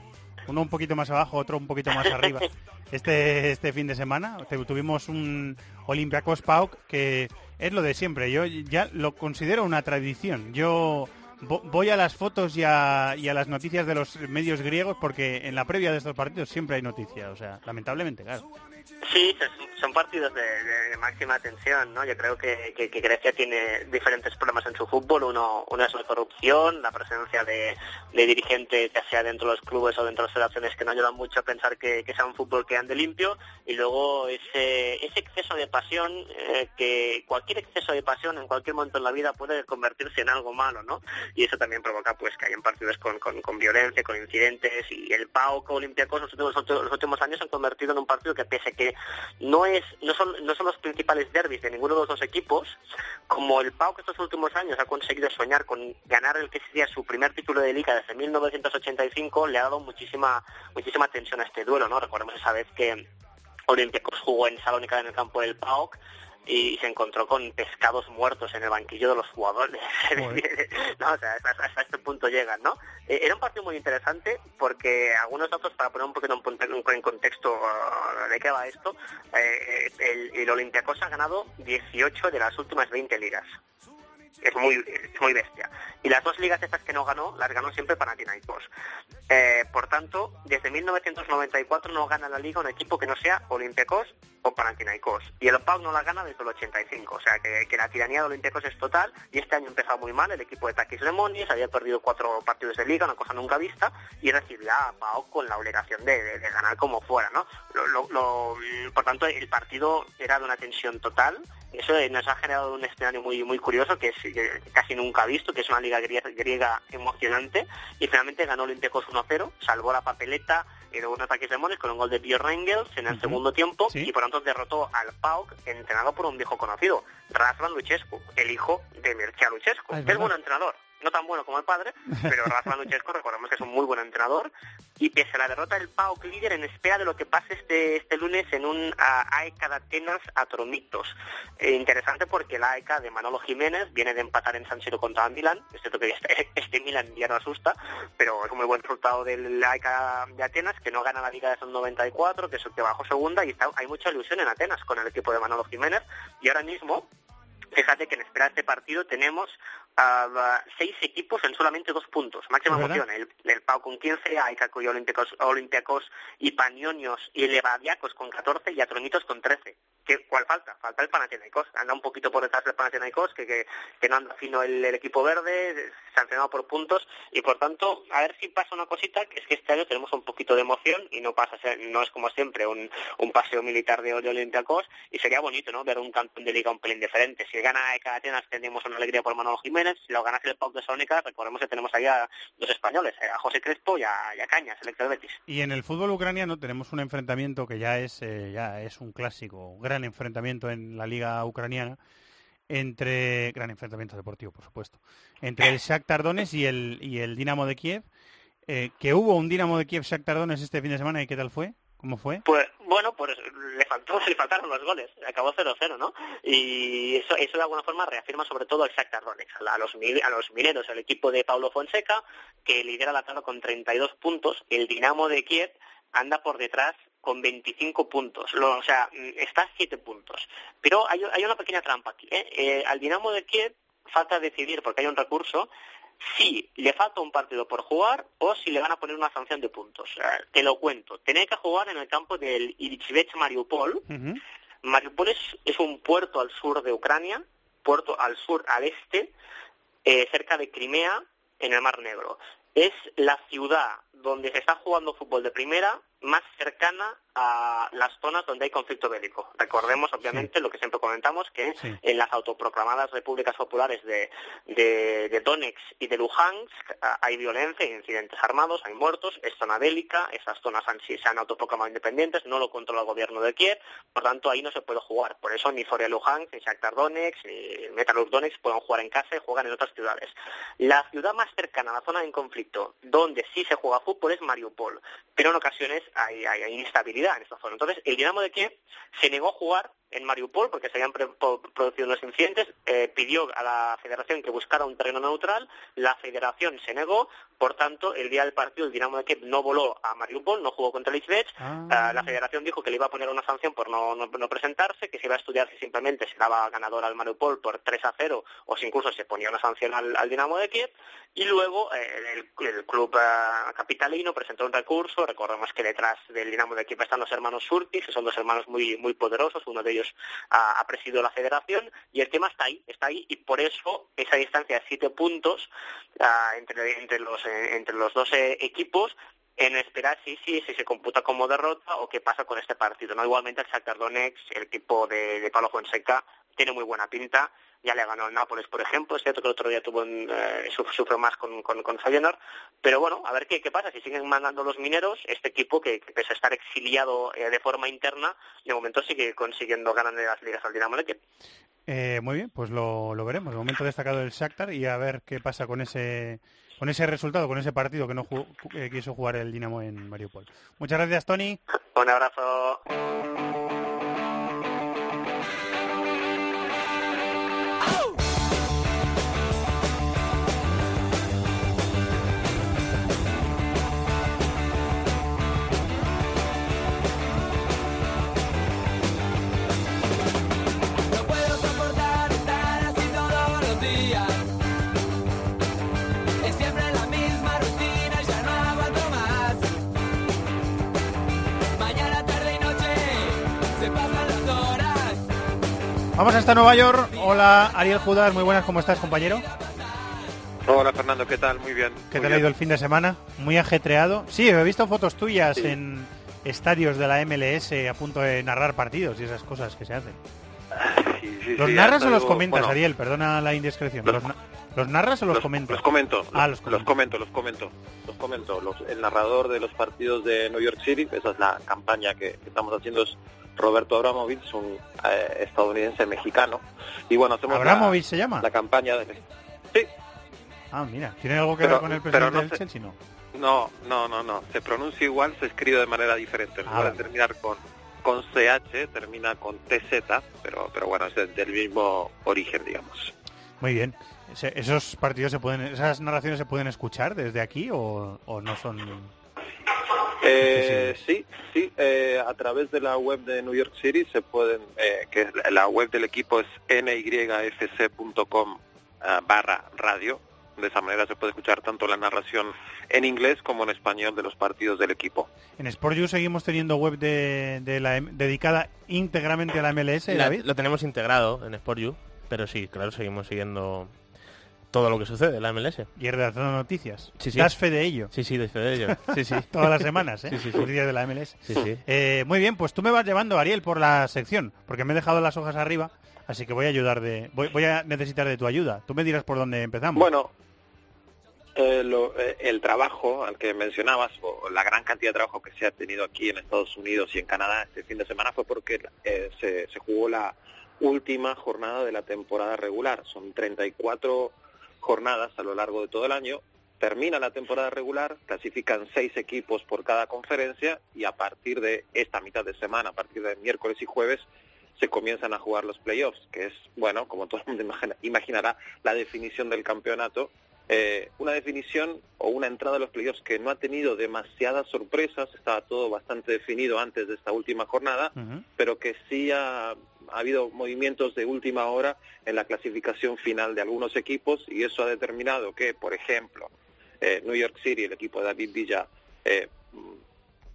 uno un poquito más abajo, otro un poquito más arriba. (laughs) Este, este fin de semana tuvimos un Olympiacos Pauk que es lo de siempre. Yo ya lo considero una tradición. Yo vo- voy a las fotos y a, y a las noticias de los medios griegos porque en la previa de estos partidos siempre hay noticias. O sea, lamentablemente, claro. Sí, son- partidos de, máxima tensión, ¿no? Yo creo que, Grecia tiene diferentes problemas en su fútbol. Uno, uno es la corrupción, la presencia de, de dirigentes, ya sea dentro de los clubes o dentro de las federaciones, que no ayudan mucho a pensar que, que sea un fútbol que ande limpio. Y luego ese, ese exceso de pasión, eh, que cualquier exceso de pasión en cualquier momento en la vida puede convertirse en algo malo, ¿no? Y eso también provoca pues que hayan partidos con, con, con violencia, con incidentes. Y el PAOK Olympiacos los últimos, los últimos años se han convertido en un partido que pese que no es no son no son los principales derbis de ninguno de los dos equipos como el PAOK estos últimos años ha conseguido soñar con ganar el que sería su primer título de liga desde 1985 le ha dado muchísima muchísima tensión a este duelo no recordemos esa vez que Olympiacos jugó en Salónica en el campo del PAOK y se encontró con pescados muertos en el banquillo de los jugadores. (laughs) no, o sea, hasta, hasta este punto llegan, ¿no? Eh, era un partido muy interesante porque algunos datos, para poner un poquito en contexto uh, de qué va esto, eh, el, el Olympiacos ha ganado 18 de las últimas 20 ligas. Es muy, es muy bestia. Y las dos ligas estas que no ganó, las ganó siempre Panathinaikos. Eh, por tanto, desde 1994 no gana la liga un equipo que no sea Olympiacos o Panathinaikos. Y el PAOK no la gana desde el 85. O sea, que, que la tiranía de Olympiacos es total. Y este año empezó muy mal el equipo de Takis Lemonis. Había perdido cuatro partidos de liga, una cosa nunca vista. Y recibía a PAOK con la obligación de, de- de ganar como fuera, ¿no? Lo- lo- lo- por tanto, el partido era de una tensión total. Eso eh, nos ha generado un escenario muy muy curioso que es eh, casi nunca visto, que es una liga griega, griega emocionante. Y finalmente ganó Olympiacos 1-0, salvó la papeleta y luego un ataque de Mones con un gol de Björn Rangels en el segundo tiempo y por tanto derrotó al PAOK entrenado por un viejo conocido, Razvan Luchescu, el hijo de Mircea Luchescu, Ah, es que es buen entrenador. No tan bueno como el padre, pero Razvan Luchescu recordemos que es un muy buen entrenador y pese a la derrota del PAOK líder en espera de lo que pase este, este lunes en un ah, AEK de Atenas Atromitos. Eh, interesante porque el AEK de Manolo Jiménez viene de empatar en San Siro contra el Milan, es cierto que (laughs) este, este Milan ya no asusta, pero es un muy buen resultado del AEK de Atenas que no gana la Liga desde el 94, que es el que bajó segunda y hay mucha ilusión en Atenas con el equipo de Manolo Jiménez y ahora mismo Fíjate que en espera de este partido tenemos ah, seis equipos en solamente dos puntos. Máxima emoción. El, el Pau con 15, AEK y Olympiacos, Olympiacos y Panionios y Levadiacos con 14 y Atronitos con 13. ¿Qué, ¿Cuál falta? Falta el Panathinaikos. Anda un poquito por detrás del Panathinaikos, que, que, que no anda fino el, el equipo verde, sancionado por puntos y por tanto, a ver si pasa una cosita, que es que este año tenemos un poquito de emoción y no pasa, no es como siempre un, un paseo militar de, de Olympiacos y sería bonito, ¿no? Ver un campeón de liga un pelín diferente. Si gana ECA Atenas tendríamos una alegría por Manolo Jiménez, si lo gana el Pau de recordemos que tenemos ahí a dos españoles, eh, a José Crespo y a, y a Cañas, el ex del Betis. Y en el fútbol ucraniano tenemos un enfrentamiento que ya es eh, ya es un clásico, un gran enfrentamiento en la liga ucraniana entre gran enfrentamiento deportivo, por supuesto, entre el Shakhtar Donetsk y el y el Dinamo de Kiev. eh, que hubo un Dinamo de Kiev Shakhtar Donetsk este fin de semana y qué tal fue? ¿Cómo fue? Pues bueno, pues faltó, (laughs) le faltaron los goles, acabó 0-0, ¿no? Y eso, eso de alguna forma reafirma sobre todo al Shakhtar a los a los mineros, el equipo de Paulo Fonseca, que lidera la tabla con 32 puntos, el Dinamo de Kiev anda por detrás con 25 puntos, Lo- o sea, mm, está a 7 puntos. Pero hay, hay una pequeña trampa aquí, ¿eh? Eh, al Dinamo de Kiev falta decidir, porque hay un recurso, si le falta un partido por jugar o si le van a poner una sanción de puntos. Te lo cuento. Tenía que jugar en el campo del Ilichivets Mariupol. Mariupol es, es un puerto al sur de Ucrania, puerto al sur, al este, eh, cerca de Crimea, en el Mar Negro. Es la ciudad donde se está jugando fútbol de primera más cercana a las zonas donde hay conflicto bélico. Recordemos, obviamente, lo que siempre comentamos, que Sí. en las autoproclamadas repúblicas populares de, de, de Donetsk y de Luhansk ah, hay violencia, hay incidentes armados, hay muertos, es zona bélica, esas zonas han, se han autoproclamado independientes, no lo controla el gobierno de Kiev, por tanto ahí no se puede jugar. Por eso ni Zoria Luhansk, ni Shakhtar Donetsk, ni Metalurg Donetsk pueden jugar en casa y juegan en otras ciudades. La ciudad más cercana a la zona en conflicto, donde sí se juega fútbol, es Mariupol, pero en ocasiones hay, hay- hay inestabilidad en esta zona. Entonces, el Dinamo de Kiev se negó a jugar en Mariupol porque se habían producido unos incidentes, eh, pidió a la federación que buscara un terreno neutral, la federación se negó, por tanto, el día del partido el Dinamo de Kiev no voló a Mariupol, no jugó contra el Izvech, Ah, la federación dijo que le iba a poner una sanción por no, no- no presentarse, que se iba a estudiar si simplemente se daba ganador al Mariupol por 3 a 0 o si incluso se ponía una sanción al, al Dinamo de Kiev. Y luego eh, el, el club eh, capitalino presentó un recurso. Recordemos que detrás del Dinamo de Kiev están los hermanos Surtis, que son dos hermanos muy, muy poderosos. Uno de ellos ha, ha presidido la federación y el tema está ahí, está ahí y por eso esa distancia de siete puntos ah, entre, entre, los, eh, entre los dos eh, equipos en esperar si, si, si se computa como derrota o qué pasa con este partido. no Igualmente el Shakhtar el equipo de, de Pablo Fonseca, tiene muy buena pinta. Ya le ganó el Nápoles, por ejemplo. Es cierto que el otro día tuvo un, eh, suf- sufrió más con, con, con Feyenoord. Pero bueno, a ver qué, qué pasa. Si siguen mandando los mineros, este equipo que, que pese a estar exiliado eh, de forma interna, de momento sigue consiguiendo ganar de las ligas al Dinamo de Kiev. Eh, muy bien, pues lo, lo veremos. De momento destacado el Shakhtar y a ver qué pasa con ese con ese resultado, con ese partido que no jugó- eh, quiso jugar el Dinamo en Mariupol. Muchas gracias, Tony. Un abrazo. Vamos hasta Nueva York. Hola, Ariel Judas. Muy buenas, ¿cómo estás, compañero? Hola Fernando, ¿qué tal? Muy bien. ¿Qué muy tal ha ido el fin de semana? Muy ajetreado. Sí, he visto fotos tuyas Sí. en estadios de la MLS a punto de narrar partidos y esas cosas que se hacen. Sí, sí, ¿Los narras o los comentas, bueno, Ariel? Perdona la indiscreción. Los- ¿Los, na- los narras o los, comentas? Los comento, Ah, los, los los comento, los comento, los comento. Los- el narrador de los partidos de New York City, esa es la campaña que, que estamos haciendo, es Roberto Abramovich, un eh, estadounidense mexicano. Y bueno, hacemos la- ¿Abramovich se llama? la campaña de... Ah, mira. ¿Tiene algo que Pero- ver con el presidente no del sé- Chelsea? No. No, no, no, no. Se pronuncia igual, se escribe de manera diferente. En Ah, vale. terminar con, con CH, termina con TZ, pero, pero bueno, es de- del mismo origen, digamos. Muy bien. ¿Esos partidos se pueden, esas narraciones se pueden escuchar desde aquí o, o no son...? Eh, sí, sí, eh, a través de la web de New York City se pueden, eh, que es la- web del equipo es nyfc.com ah, barra radio. De esa manera se puede escuchar tanto la narración en inglés como en español de los partidos del equipo. En SportU seguimos teniendo web de, de la, M- dedicada íntegramente a la MLS, La- David. lo tenemos integrado en SportU, pero sí, claro, seguimos siguiendo todo lo que sucede en la MLS. Y redactando noticias. Sí, sí. ¿Das fe de ello? Sí, sí, doy fe de ello. Sí, sí. (laughs) Todas las semanas, ¿eh? Sí, sí, sí. Noticias de la MLS. Sí, sí. Eh, muy bien, pues tú me vas llevando, Ariel, por la sección, porque me he dejado las hojas arriba, así que voy a ayudar de, voy, voy a necesitar de tu ayuda. Tú me dirás por dónde empezamos. Bueno, eh, lo- eh, el trabajo al que mencionabas, o la gran cantidad de trabajo que se ha tenido aquí en Estados Unidos y en Canadá este fin de semana fue porque eh, se, se jugó la última jornada de la temporada regular. Son 34 jornadas a lo largo de todo el año. Termina la temporada regular, clasifican seis equipos por cada conferencia y a partir de esta mitad de semana, a partir de miércoles y jueves, se comienzan a jugar los playoffs, que es, bueno, como todo el mundo imagina- imaginará, la definición del campeonato. Eh, una definición o una entrada a los playoffs que no ha tenido demasiadas sorpresas, estaba todo bastante definido antes de esta última jornada, pero que sí ha, ha habido movimientos de última hora en la clasificación final de algunos equipos y eso ha determinado que, por ejemplo, eh, New York City, el equipo de David Villa, eh,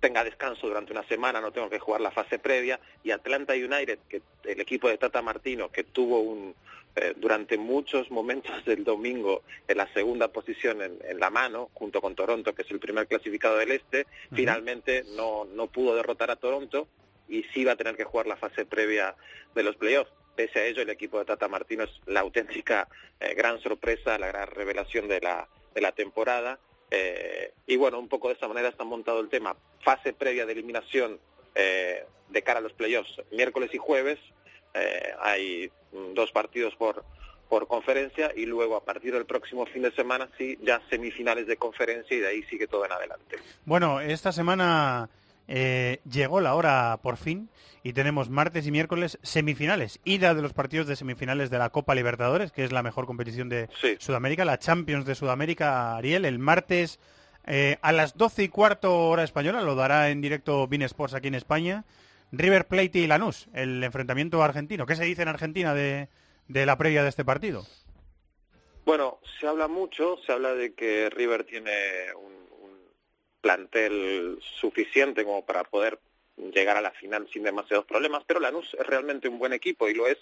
tenga descanso durante una semana, no tengo que jugar la fase previa, y Atlanta United, que el equipo de Tata Martino, que tuvo un eh, durante muchos momentos del domingo en la segunda posición en, en, la mano, junto con Toronto, que es el primer clasificado del este, finalmente no, no pudo derrotar a Toronto y sí va a tener que jugar la fase previa de los playoffs. Pese a ello, el equipo de Tata Martino es la auténtica eh, gran sorpresa, la gran revelación de la, de la temporada. Eh, y bueno, un poco de esa manera está montado el tema. Fase previa de eliminación eh, de cara a los playoffs, miércoles y jueves. Eh, hay dos partidos por, por conferencia y luego a partir del próximo fin de semana sí, ya semifinales de conferencia y de ahí sigue todo en adelante. Bueno, esta semana eh, llegó la hora por fin y tenemos martes y miércoles semifinales, ida de los partidos de semifinales de la Copa Libertadores, que es la mejor competición de Sí. Sudamérica, la Champions de Sudamérica, Ariel, el martes eh, a las 12 y cuarto hora española, lo dará en directo Bein Sports aquí en España, River Plate y Lanús, el enfrentamiento argentino. ¿Qué se dice en Argentina de, de la previa de este partido? Bueno, se habla mucho, se habla de que River tiene un plantel suficiente como para poder llegar a la final sin demasiados problemas, pero Lanús es realmente un buen equipo y lo es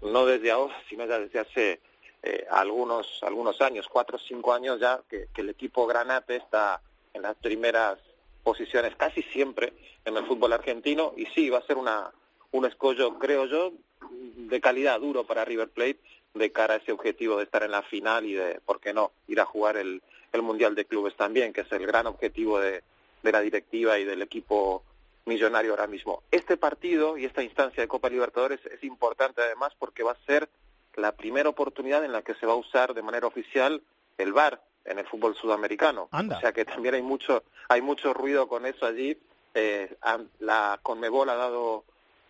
no desde ahora, sino ya desde hace eh, algunos algunos años, cuatro o cinco años ya, que, que el equipo Granate está en las primeras posiciones casi siempre en el fútbol argentino y sí, va a ser una un escollo, creo yo, de calidad duro para River Plate de cara a ese objetivo de estar en la final y de, ¿por qué no?, ir a jugar el, el Mundial de Clubes también, que es el gran objetivo de, de la directiva y del equipo millonario ahora mismo. Este partido y esta instancia de Copa Libertadores es importante además porque va a ser la primera oportunidad en la que se va a usar de manera oficial el VAR en el fútbol sudamericano. Anda. O sea que también hay mucho hay mucho ruido con eso allí. Eh, la Conmebol ha dado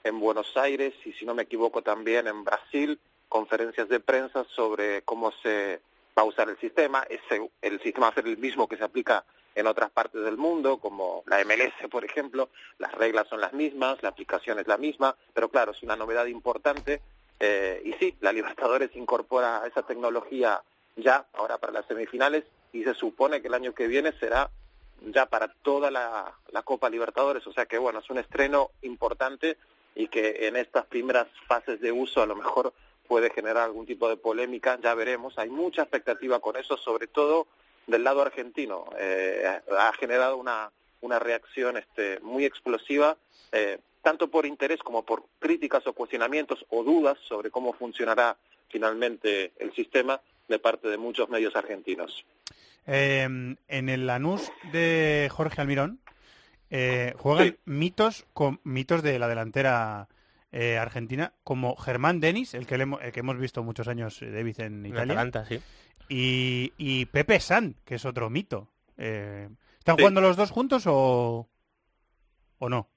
en Buenos Aires y si no me equivoco también en Brasil conferencias de prensa sobre cómo se va a usar el sistema. Ese- el sistema va a ser el mismo que se aplica en otras partes del mundo, como la MLS, por ejemplo. Las reglas son las mismas, la aplicación es la misma, pero claro, es una novedad importante. Eh, y sí, la Libertadores incorpora esa tecnología ya, ahora para las semifinales, y se supone que el año que viene será ya para toda la, la Copa Libertadores. O sea que, bueno, es un estreno importante y que en estas primeras fases de uso a lo mejor puede generar algún tipo de polémica, ya veremos. Hay mucha expectativa con eso, sobre todo del lado argentino. Eh, ha generado una, una reacción este, muy explosiva, eh, tanto por interés como por críticas o cuestionamientos o dudas sobre cómo funcionará finalmente el sistema de parte de muchos medios argentinos. Eh, en el Lanús de Jorge Almirón eh, juegan mitos con mitos de la delantera eh, argentina como Germán Denis, el que, le el que hemos visto muchos años eh, David en En Italia, Atalanta, sí. y, y Pepe San, que es otro mito. Eh, ¿Están Sí. jugando los dos juntos o, o no?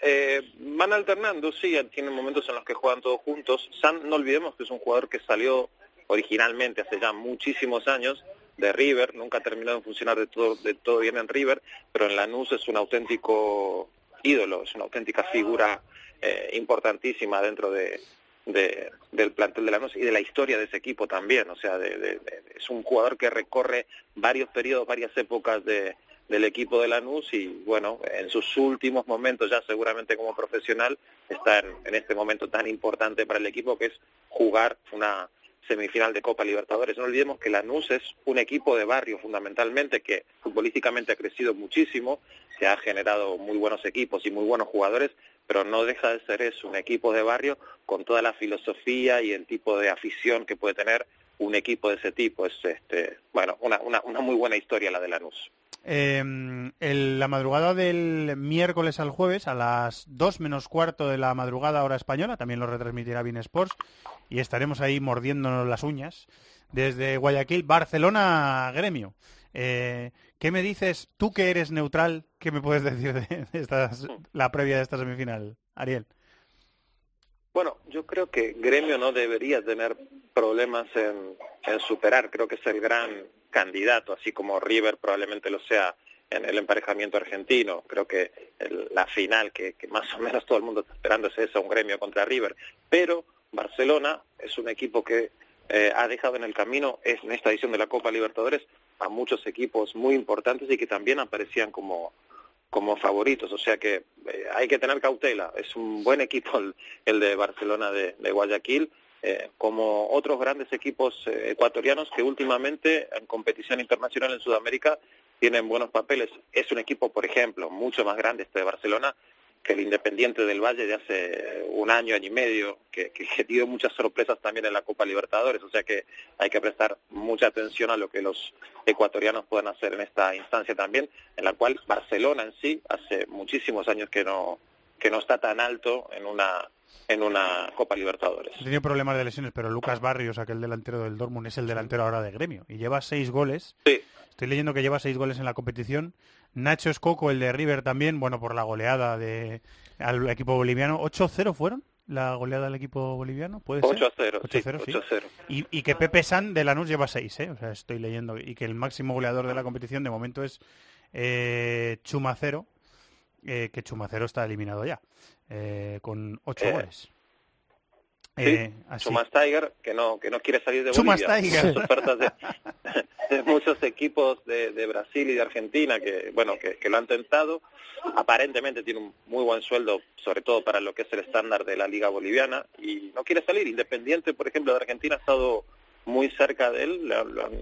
Eh, van alternando, sí, tienen momentos en los que juegan todos juntos. San, no olvidemos que es un jugador que salió originalmente hace ya muchísimos años de River, nunca terminó de funcionar de todo, de todo bien en River, pero en Lanús es un auténtico ídolo, es una auténtica figura eh, importantísima dentro de, de- del plantel de Lanús y de la historia de ese equipo también. O sea, de- es un jugador que recorre varios periodos, varias épocas de, del equipo de Lanús y bueno, en sus últimos momentos ya seguramente como profesional está en, en este momento tan importante para el equipo que es jugar una semifinal de Copa Libertadores. No olvidemos que Lanús es un equipo de barrio fundamentalmente que futbolísticamente ha crecido muchísimo, que ha generado muy buenos equipos y muy buenos jugadores, pero no deja de ser eso, un equipo de barrio con toda la filosofía y el tipo de afición que puede tener un equipo de ese tipo. Es este, bueno, una, muy buena historia la de Lanús. Eh, el- la madrugada del miércoles al jueves, a las 2 menos cuarto de la madrugada hora española, también lo retransmitirá Bein Sports, y estaremos ahí mordiéndonos las uñas, desde Guayaquil, Barcelona, Gremio. Eh, ¿Qué me dices, tú que eres neutral, qué me puedes (laughs) decir de estas- la previa de esta semifinal, Ariel? Bueno, yo creo que Gremio no debería tener problemas en, en superar, creo que es el gran candidato, así como River probablemente lo sea en el emparejamiento argentino. Creo que el- la final que, que más o menos todo el mundo está esperando es esa, un Gremio contra River. Pero Barcelona es un equipo que eh, ha dejado en el camino es, en esta edición de la Copa Libertadores a muchos equipos muy importantes y que también aparecían como como favoritos, o sea que eh, hay que tener cautela. Es un buen equipo el, el de Barcelona de, Guayaquil, eh, como otros grandes equipos eh, ecuatorianos que últimamente en competición internacional en Sudamérica tienen buenos papeles. Es un equipo, por ejemplo, mucho más grande este de Barcelona que el Independiente del Valle de hace un año, año y medio, que, que, que dio muchas sorpresas también en la Copa Libertadores, o sea que hay que prestar mucha atención a lo que los ecuatorianos puedan hacer en esta instancia también, en la cual Barcelona en sí hace muchísimos años que no que no está tan alto en una en una Copa Libertadores. Tenido problemas de lesiones, pero Lucas Barrios, aquel delantero del Dortmund, es el delantero ahora de Gremio y lleva seis goles. Estoy leyendo que lleva seis goles en la competición. Nacho Escoco, el de River también, bueno, por la goleada de al equipo boliviano. ¿8-0 fueron? La goleada del equipo boliviano, ¿puede ser? 8 a 0, sí, 8-0, sí. 8 a 0. Y, y que Pepe San de Lanús lleva seis, ¿eh? O sea, estoy leyendo. Y que el máximo goleador de la competición de momento es eh, Chumacero, eh, que Chumacero está eliminado ya, eh, con ocho Eh, goles. Sí, Eh. Chumas Tiger, que no, que no quiere salir de Chumas Bolivia. Tiger. Las ofertas de, de muchos equipos de, de Brasil y de Argentina que, bueno, que, que lo han tentado. Aparentemente tiene un muy buen sueldo, sobre todo para lo que es el estándar de la liga boliviana, y no quiere salir. Independiente, por ejemplo, de Argentina ha estado muy cerca de él, le,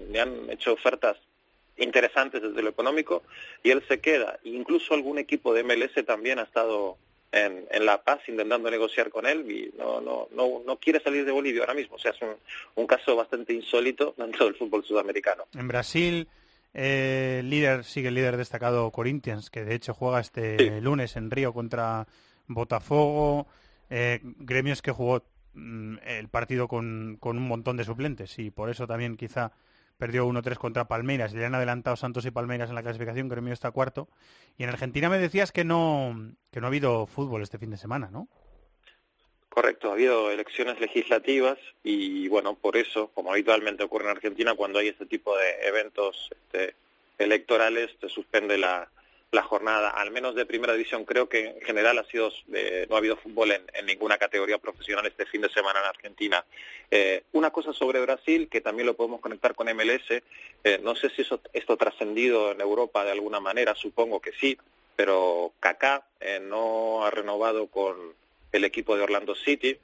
le han hecho ofertas interesantes desde lo económico, y él se queda. Incluso algún equipo de MLS también ha estado en, en La Paz intentando negociar con él y no, no, no, no quiere salir de Bolivia ahora mismo. O sea, es un, un caso bastante insólito dentro del fútbol sudamericano. En Brasil, eh, líder sigue el líder destacado Corinthians, que de hecho juega este lunes en Río contra Botafogo. Eh, gremios que jugó mm, el partido con, con un montón de suplentes y por eso también quizá perdió 1-3 contra Palmeiras. Le han adelantado Santos y Palmeiras en la clasificación, Gremio está cuarto. Y en Argentina me decías que no, que no ha habido fútbol este fin de semana, ¿no? Correcto, ha habido elecciones legislativas y bueno, por eso, como habitualmente ocurre en Argentina, cuando hay este tipo de eventos este, electorales, se suspende la, la jornada, al menos de primera división. Creo que en general ha sido, eh, no ha habido fútbol en, en ninguna categoría profesional este fin de semana en Argentina. Eh, una cosa sobre Brasil, que también lo podemos conectar con MLS, eh, no sé si eso, esto ha trascendido en Europa de alguna manera, supongo que sí, pero Kaká eh, no ha renovado con el equipo de Orlando City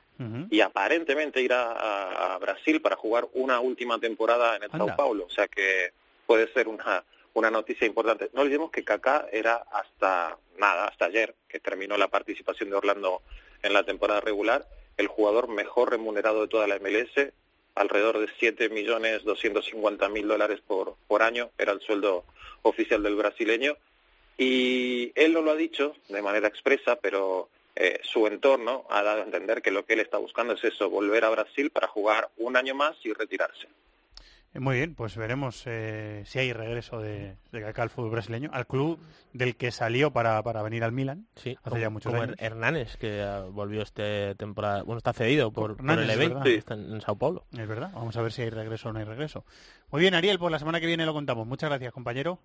y aparentemente irá a, a Brasil para jugar una última temporada en el Anda. Sao Paulo, o sea que puede ser una una noticia importante. No olvidemos que Kaká era hasta nada, hasta ayer, que terminó la participación de Orlando en la temporada regular, el jugador mejor remunerado de toda la MLS, alrededor de 7.250.000 dólares por, por año, era el sueldo oficial del brasileño. Y él no lo ha dicho de manera expresa, pero eh, su entorno ha dado a entender que lo que él está buscando es eso, volver a Brasil para jugar un año más y retirarse. Eh, Muy bien, pues veremos eh, si hay regreso de, de Kaká al fútbol brasileño, al club del que salió para, para venir al Milan Sí, hace como- ya muchos como años. Que ah, volvió este temporada, bueno, está cedido por, por el sí, está en, en Sao Paulo. Es verdad, vamos a ver si hay regreso o no hay regreso. Muy bien, Ariel, pues la semana que viene lo contamos. Muchas gracias, compañero.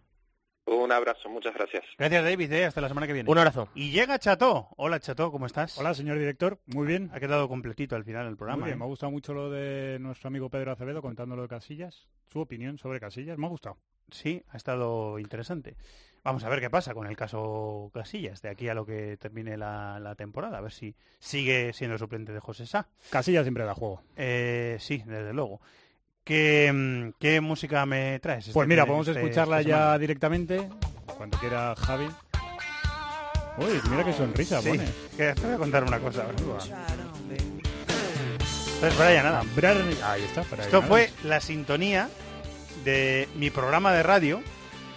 Un abrazo, muchas gracias. Gracias, David, eh, hasta la semana que viene. Un abrazo. Y llega Chato. Hola, Chato, ¿cómo estás? Hola, señor director. Muy bien. Ha quedado completito al final el programa. Muy bien, ¿eh? me ha gustado mucho lo de nuestro amigo Pedro Acevedo contando lo de Casillas. Su opinión sobre Casillas, me ha gustado. Sí, ha estado interesante. Vamos a ver qué pasa con el caso Casillas de aquí a lo que termine la, la temporada. A ver si sigue siendo suplente de José Sá. Casillas siempre da juego. Eh, sí, desde luego. ¿Qué, mm, qué música me traes? este Pues mira, podemos este- escucharla ya directamente, cuando quiera Javi. Uy, mira qué sonrisa Sí, pone. que te voy a contar una cosa. Entonces, Brian Adams. Ahí está. Brian Esto fue la sintonía de mi programa de radio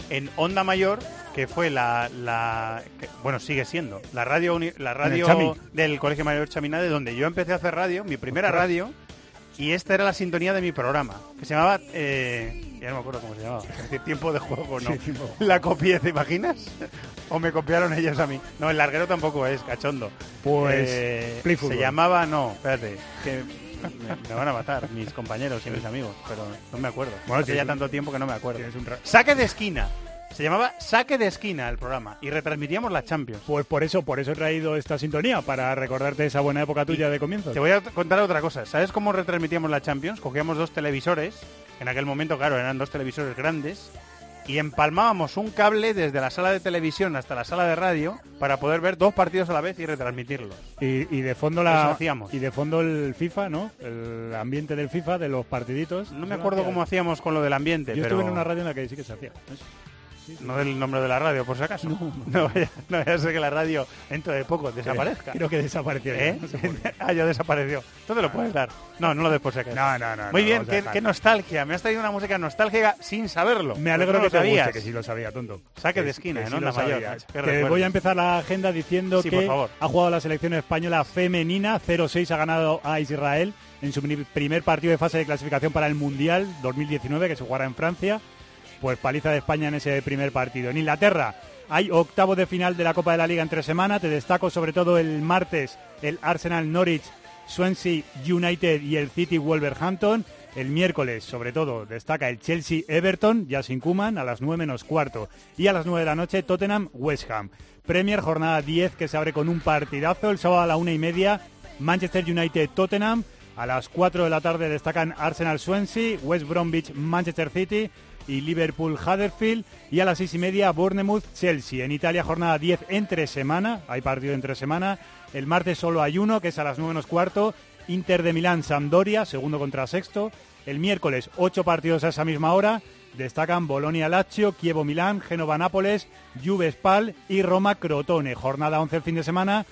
en Onda Mayor, que fue la, la que- bueno, sigue siendo la radio la radio del Colegio Mayor Chaminade, donde yo empecé a hacer radio, mi primera radio, y esta era la sintonía de mi programa, que se llamaba, eh, ya no me acuerdo cómo se llamaba, es decir, tiempo de juego, ¿no? Sí. La copié, ¿te imaginas? ¿O me copiaron ellos a mí? No, el larguero tampoco es, cachondo. Pues, Eh, Play se llamaba, no, espérate, que me, me van a matar mis compañeros y mis amigos, pero no me acuerdo. Bueno, Hace ya tanto tiempo que no me acuerdo. un Saque de esquina. Se llamaba Saque de esquina el programa y retransmitíamos la Champions. Pues por eso, por eso he traído esta sintonía, para recordarte esa buena época tuya de comienzo. Te voy a contar otra cosa. ¿Sabes cómo retransmitíamos la Champions? Cogíamos dos televisores. En aquel momento, claro, eran dos televisores grandes. y empalmábamos un cable desde la sala de televisión hasta la sala de radio para poder ver dos partidos a la vez y retransmitirlos. Y, y de fondo Eso la hacíamos. y de fondo el FIFA, ¿no? El ambiente del FIFA, de los partiditos. No me acuerdo cómo hacíamos con lo del ambiente, Yo pero estuve en una radio en la que sí que se hacía. Eso. No del nombre de la radio, por si acaso. (laughs) No, vaya, no vaya a ser que la radio dentro de poco desaparezca. Creo que desapareció. ¿Eh? no (laughs) ah, ya desapareció. Entonces lo puedes dar. No, no lo des por si acaso. No, no, no. Muy no, bien, qué, nostalgia. Me has traído una música nostálgica sin saberlo. Me alegro Pues que no te sabías. guste, que sí lo sabía, tonto. Saque de Que- esquina, que sí ¿no? lo mayor, sabía. Te voy a empezar la agenda diciendo Sí, por que favor. ha jugado la selección española femenina 0-6, ha ganado a Israel en su pri- primer partido de fase de clasificación para el Mundial 2019 que se jugará en Francia. Pues paliza de España en ese primer partido. En Inglaterra hay octavo de final de la Copa de la Liga entre semana. Te destaco sobre todo el martes el Arsenal Norwich, Swansea United y el City Wolverhampton. El miércoles, sobre todo, destaca el Chelsea Everton, ya sin Kuman, a las 9 menos cuarto. Y a las 9 de la noche, Tottenham West Ham. Premier, jornada 10, que se abre con un partidazo. El sábado a la una y media, Manchester United Tottenham. A las 4 de la tarde destacan Arsenal Swansea, West Bromwich Manchester City y Liverpool Huddersfield. Y a las 6 y media, Bournemouth Chelsea. En Italia, jornada 10 entre semana. Hay partido entre semana. El martes solo hay uno, que es a las 9 menos cuarto. Inter de Milán Sampdoria, segundo contra sexto. El miércoles, ocho partidos a esa misma hora. Destacan Bolonia Lazio, Kievo Milán, Génova Nápoles, Juve Spal y Roma Crotone. Jornada 11 el fin de semana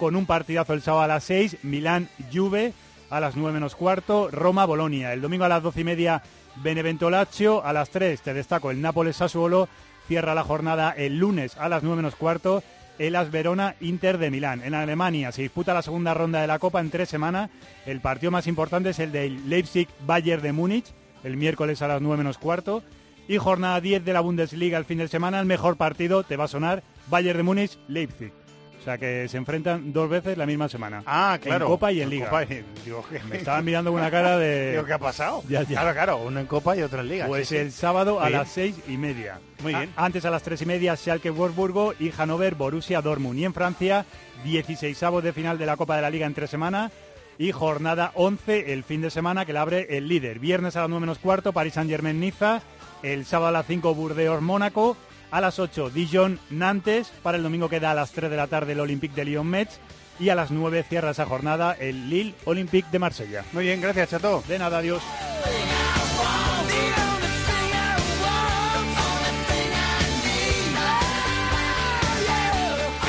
con un partidazo el sábado a las 6, Milán Juve a las 9 menos cuarto, Roma Bolonia. El domingo a las 12 y media, Benevento Lazio. A las 3 te destaco el Nápoles Sassuolo. Cierra la jornada el lunes a las 9 menos cuarto. El As Verona Inter de Milán. En Alemania se disputa la segunda ronda de la Copa en tres semanas. El partido más importante es el del Leipzig Bayern de Múnich, el miércoles a las 9 menos cuarto. Y jornada 10 de la Bundesliga el fin de semana. El mejor partido te va a sonar Bayern de Múnich Leipzig. O sea que se enfrentan dos veces la misma semana. Ah, claro. En Copa y en Liga. Copa y- digo, ¿qué? (laughs) Me estaban mirando con una cara de... Digo, ¿qué ha pasado? Ya, ya. Claro, claro, uno en Copa y otro en Liga. Pues sí, sí. el sábado a bien. las seis y media. Muy A- bien. antes a las tres y media, Schalke Wolfsburgo y Hannover Borussia Dortmund. Y en Francia, 16 de final de la Copa de la Liga entre semana. Y jornada 11 el fin de semana que la abre el líder. Viernes a las 9 menos cuarto, Paris Saint Germain Niza. El sábado a las 5, Burdeos Mónaco. A las 8, Dijon Nantes. Para el domingo queda a las 3 de la tarde el Olympique de Lyon Metz. Y a las 9 cierra esa jornada el Lille Olympique de Marsella. Muy bien, gracias, Chato. De nada, adiós.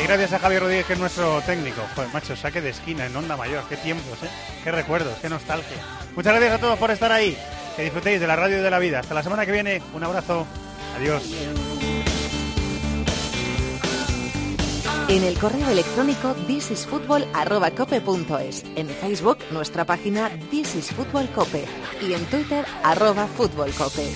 Y gracias a Javier Rodríguez, que es nuestro técnico. Joder, macho, saque de esquina en Onda Mayor. Qué tiempos, ¿eh? Qué recuerdos, qué nostalgia. Muchas gracias a todos por estar ahí. Que disfrutéis de la radio y de la vida. Hasta la semana que viene. Un abrazo. Adiós. En el correo electrónico thisisfutbol@cope.es, en Facebook nuestra página This is Fútbol Cope y en Twitter arroba Fútbol Cope.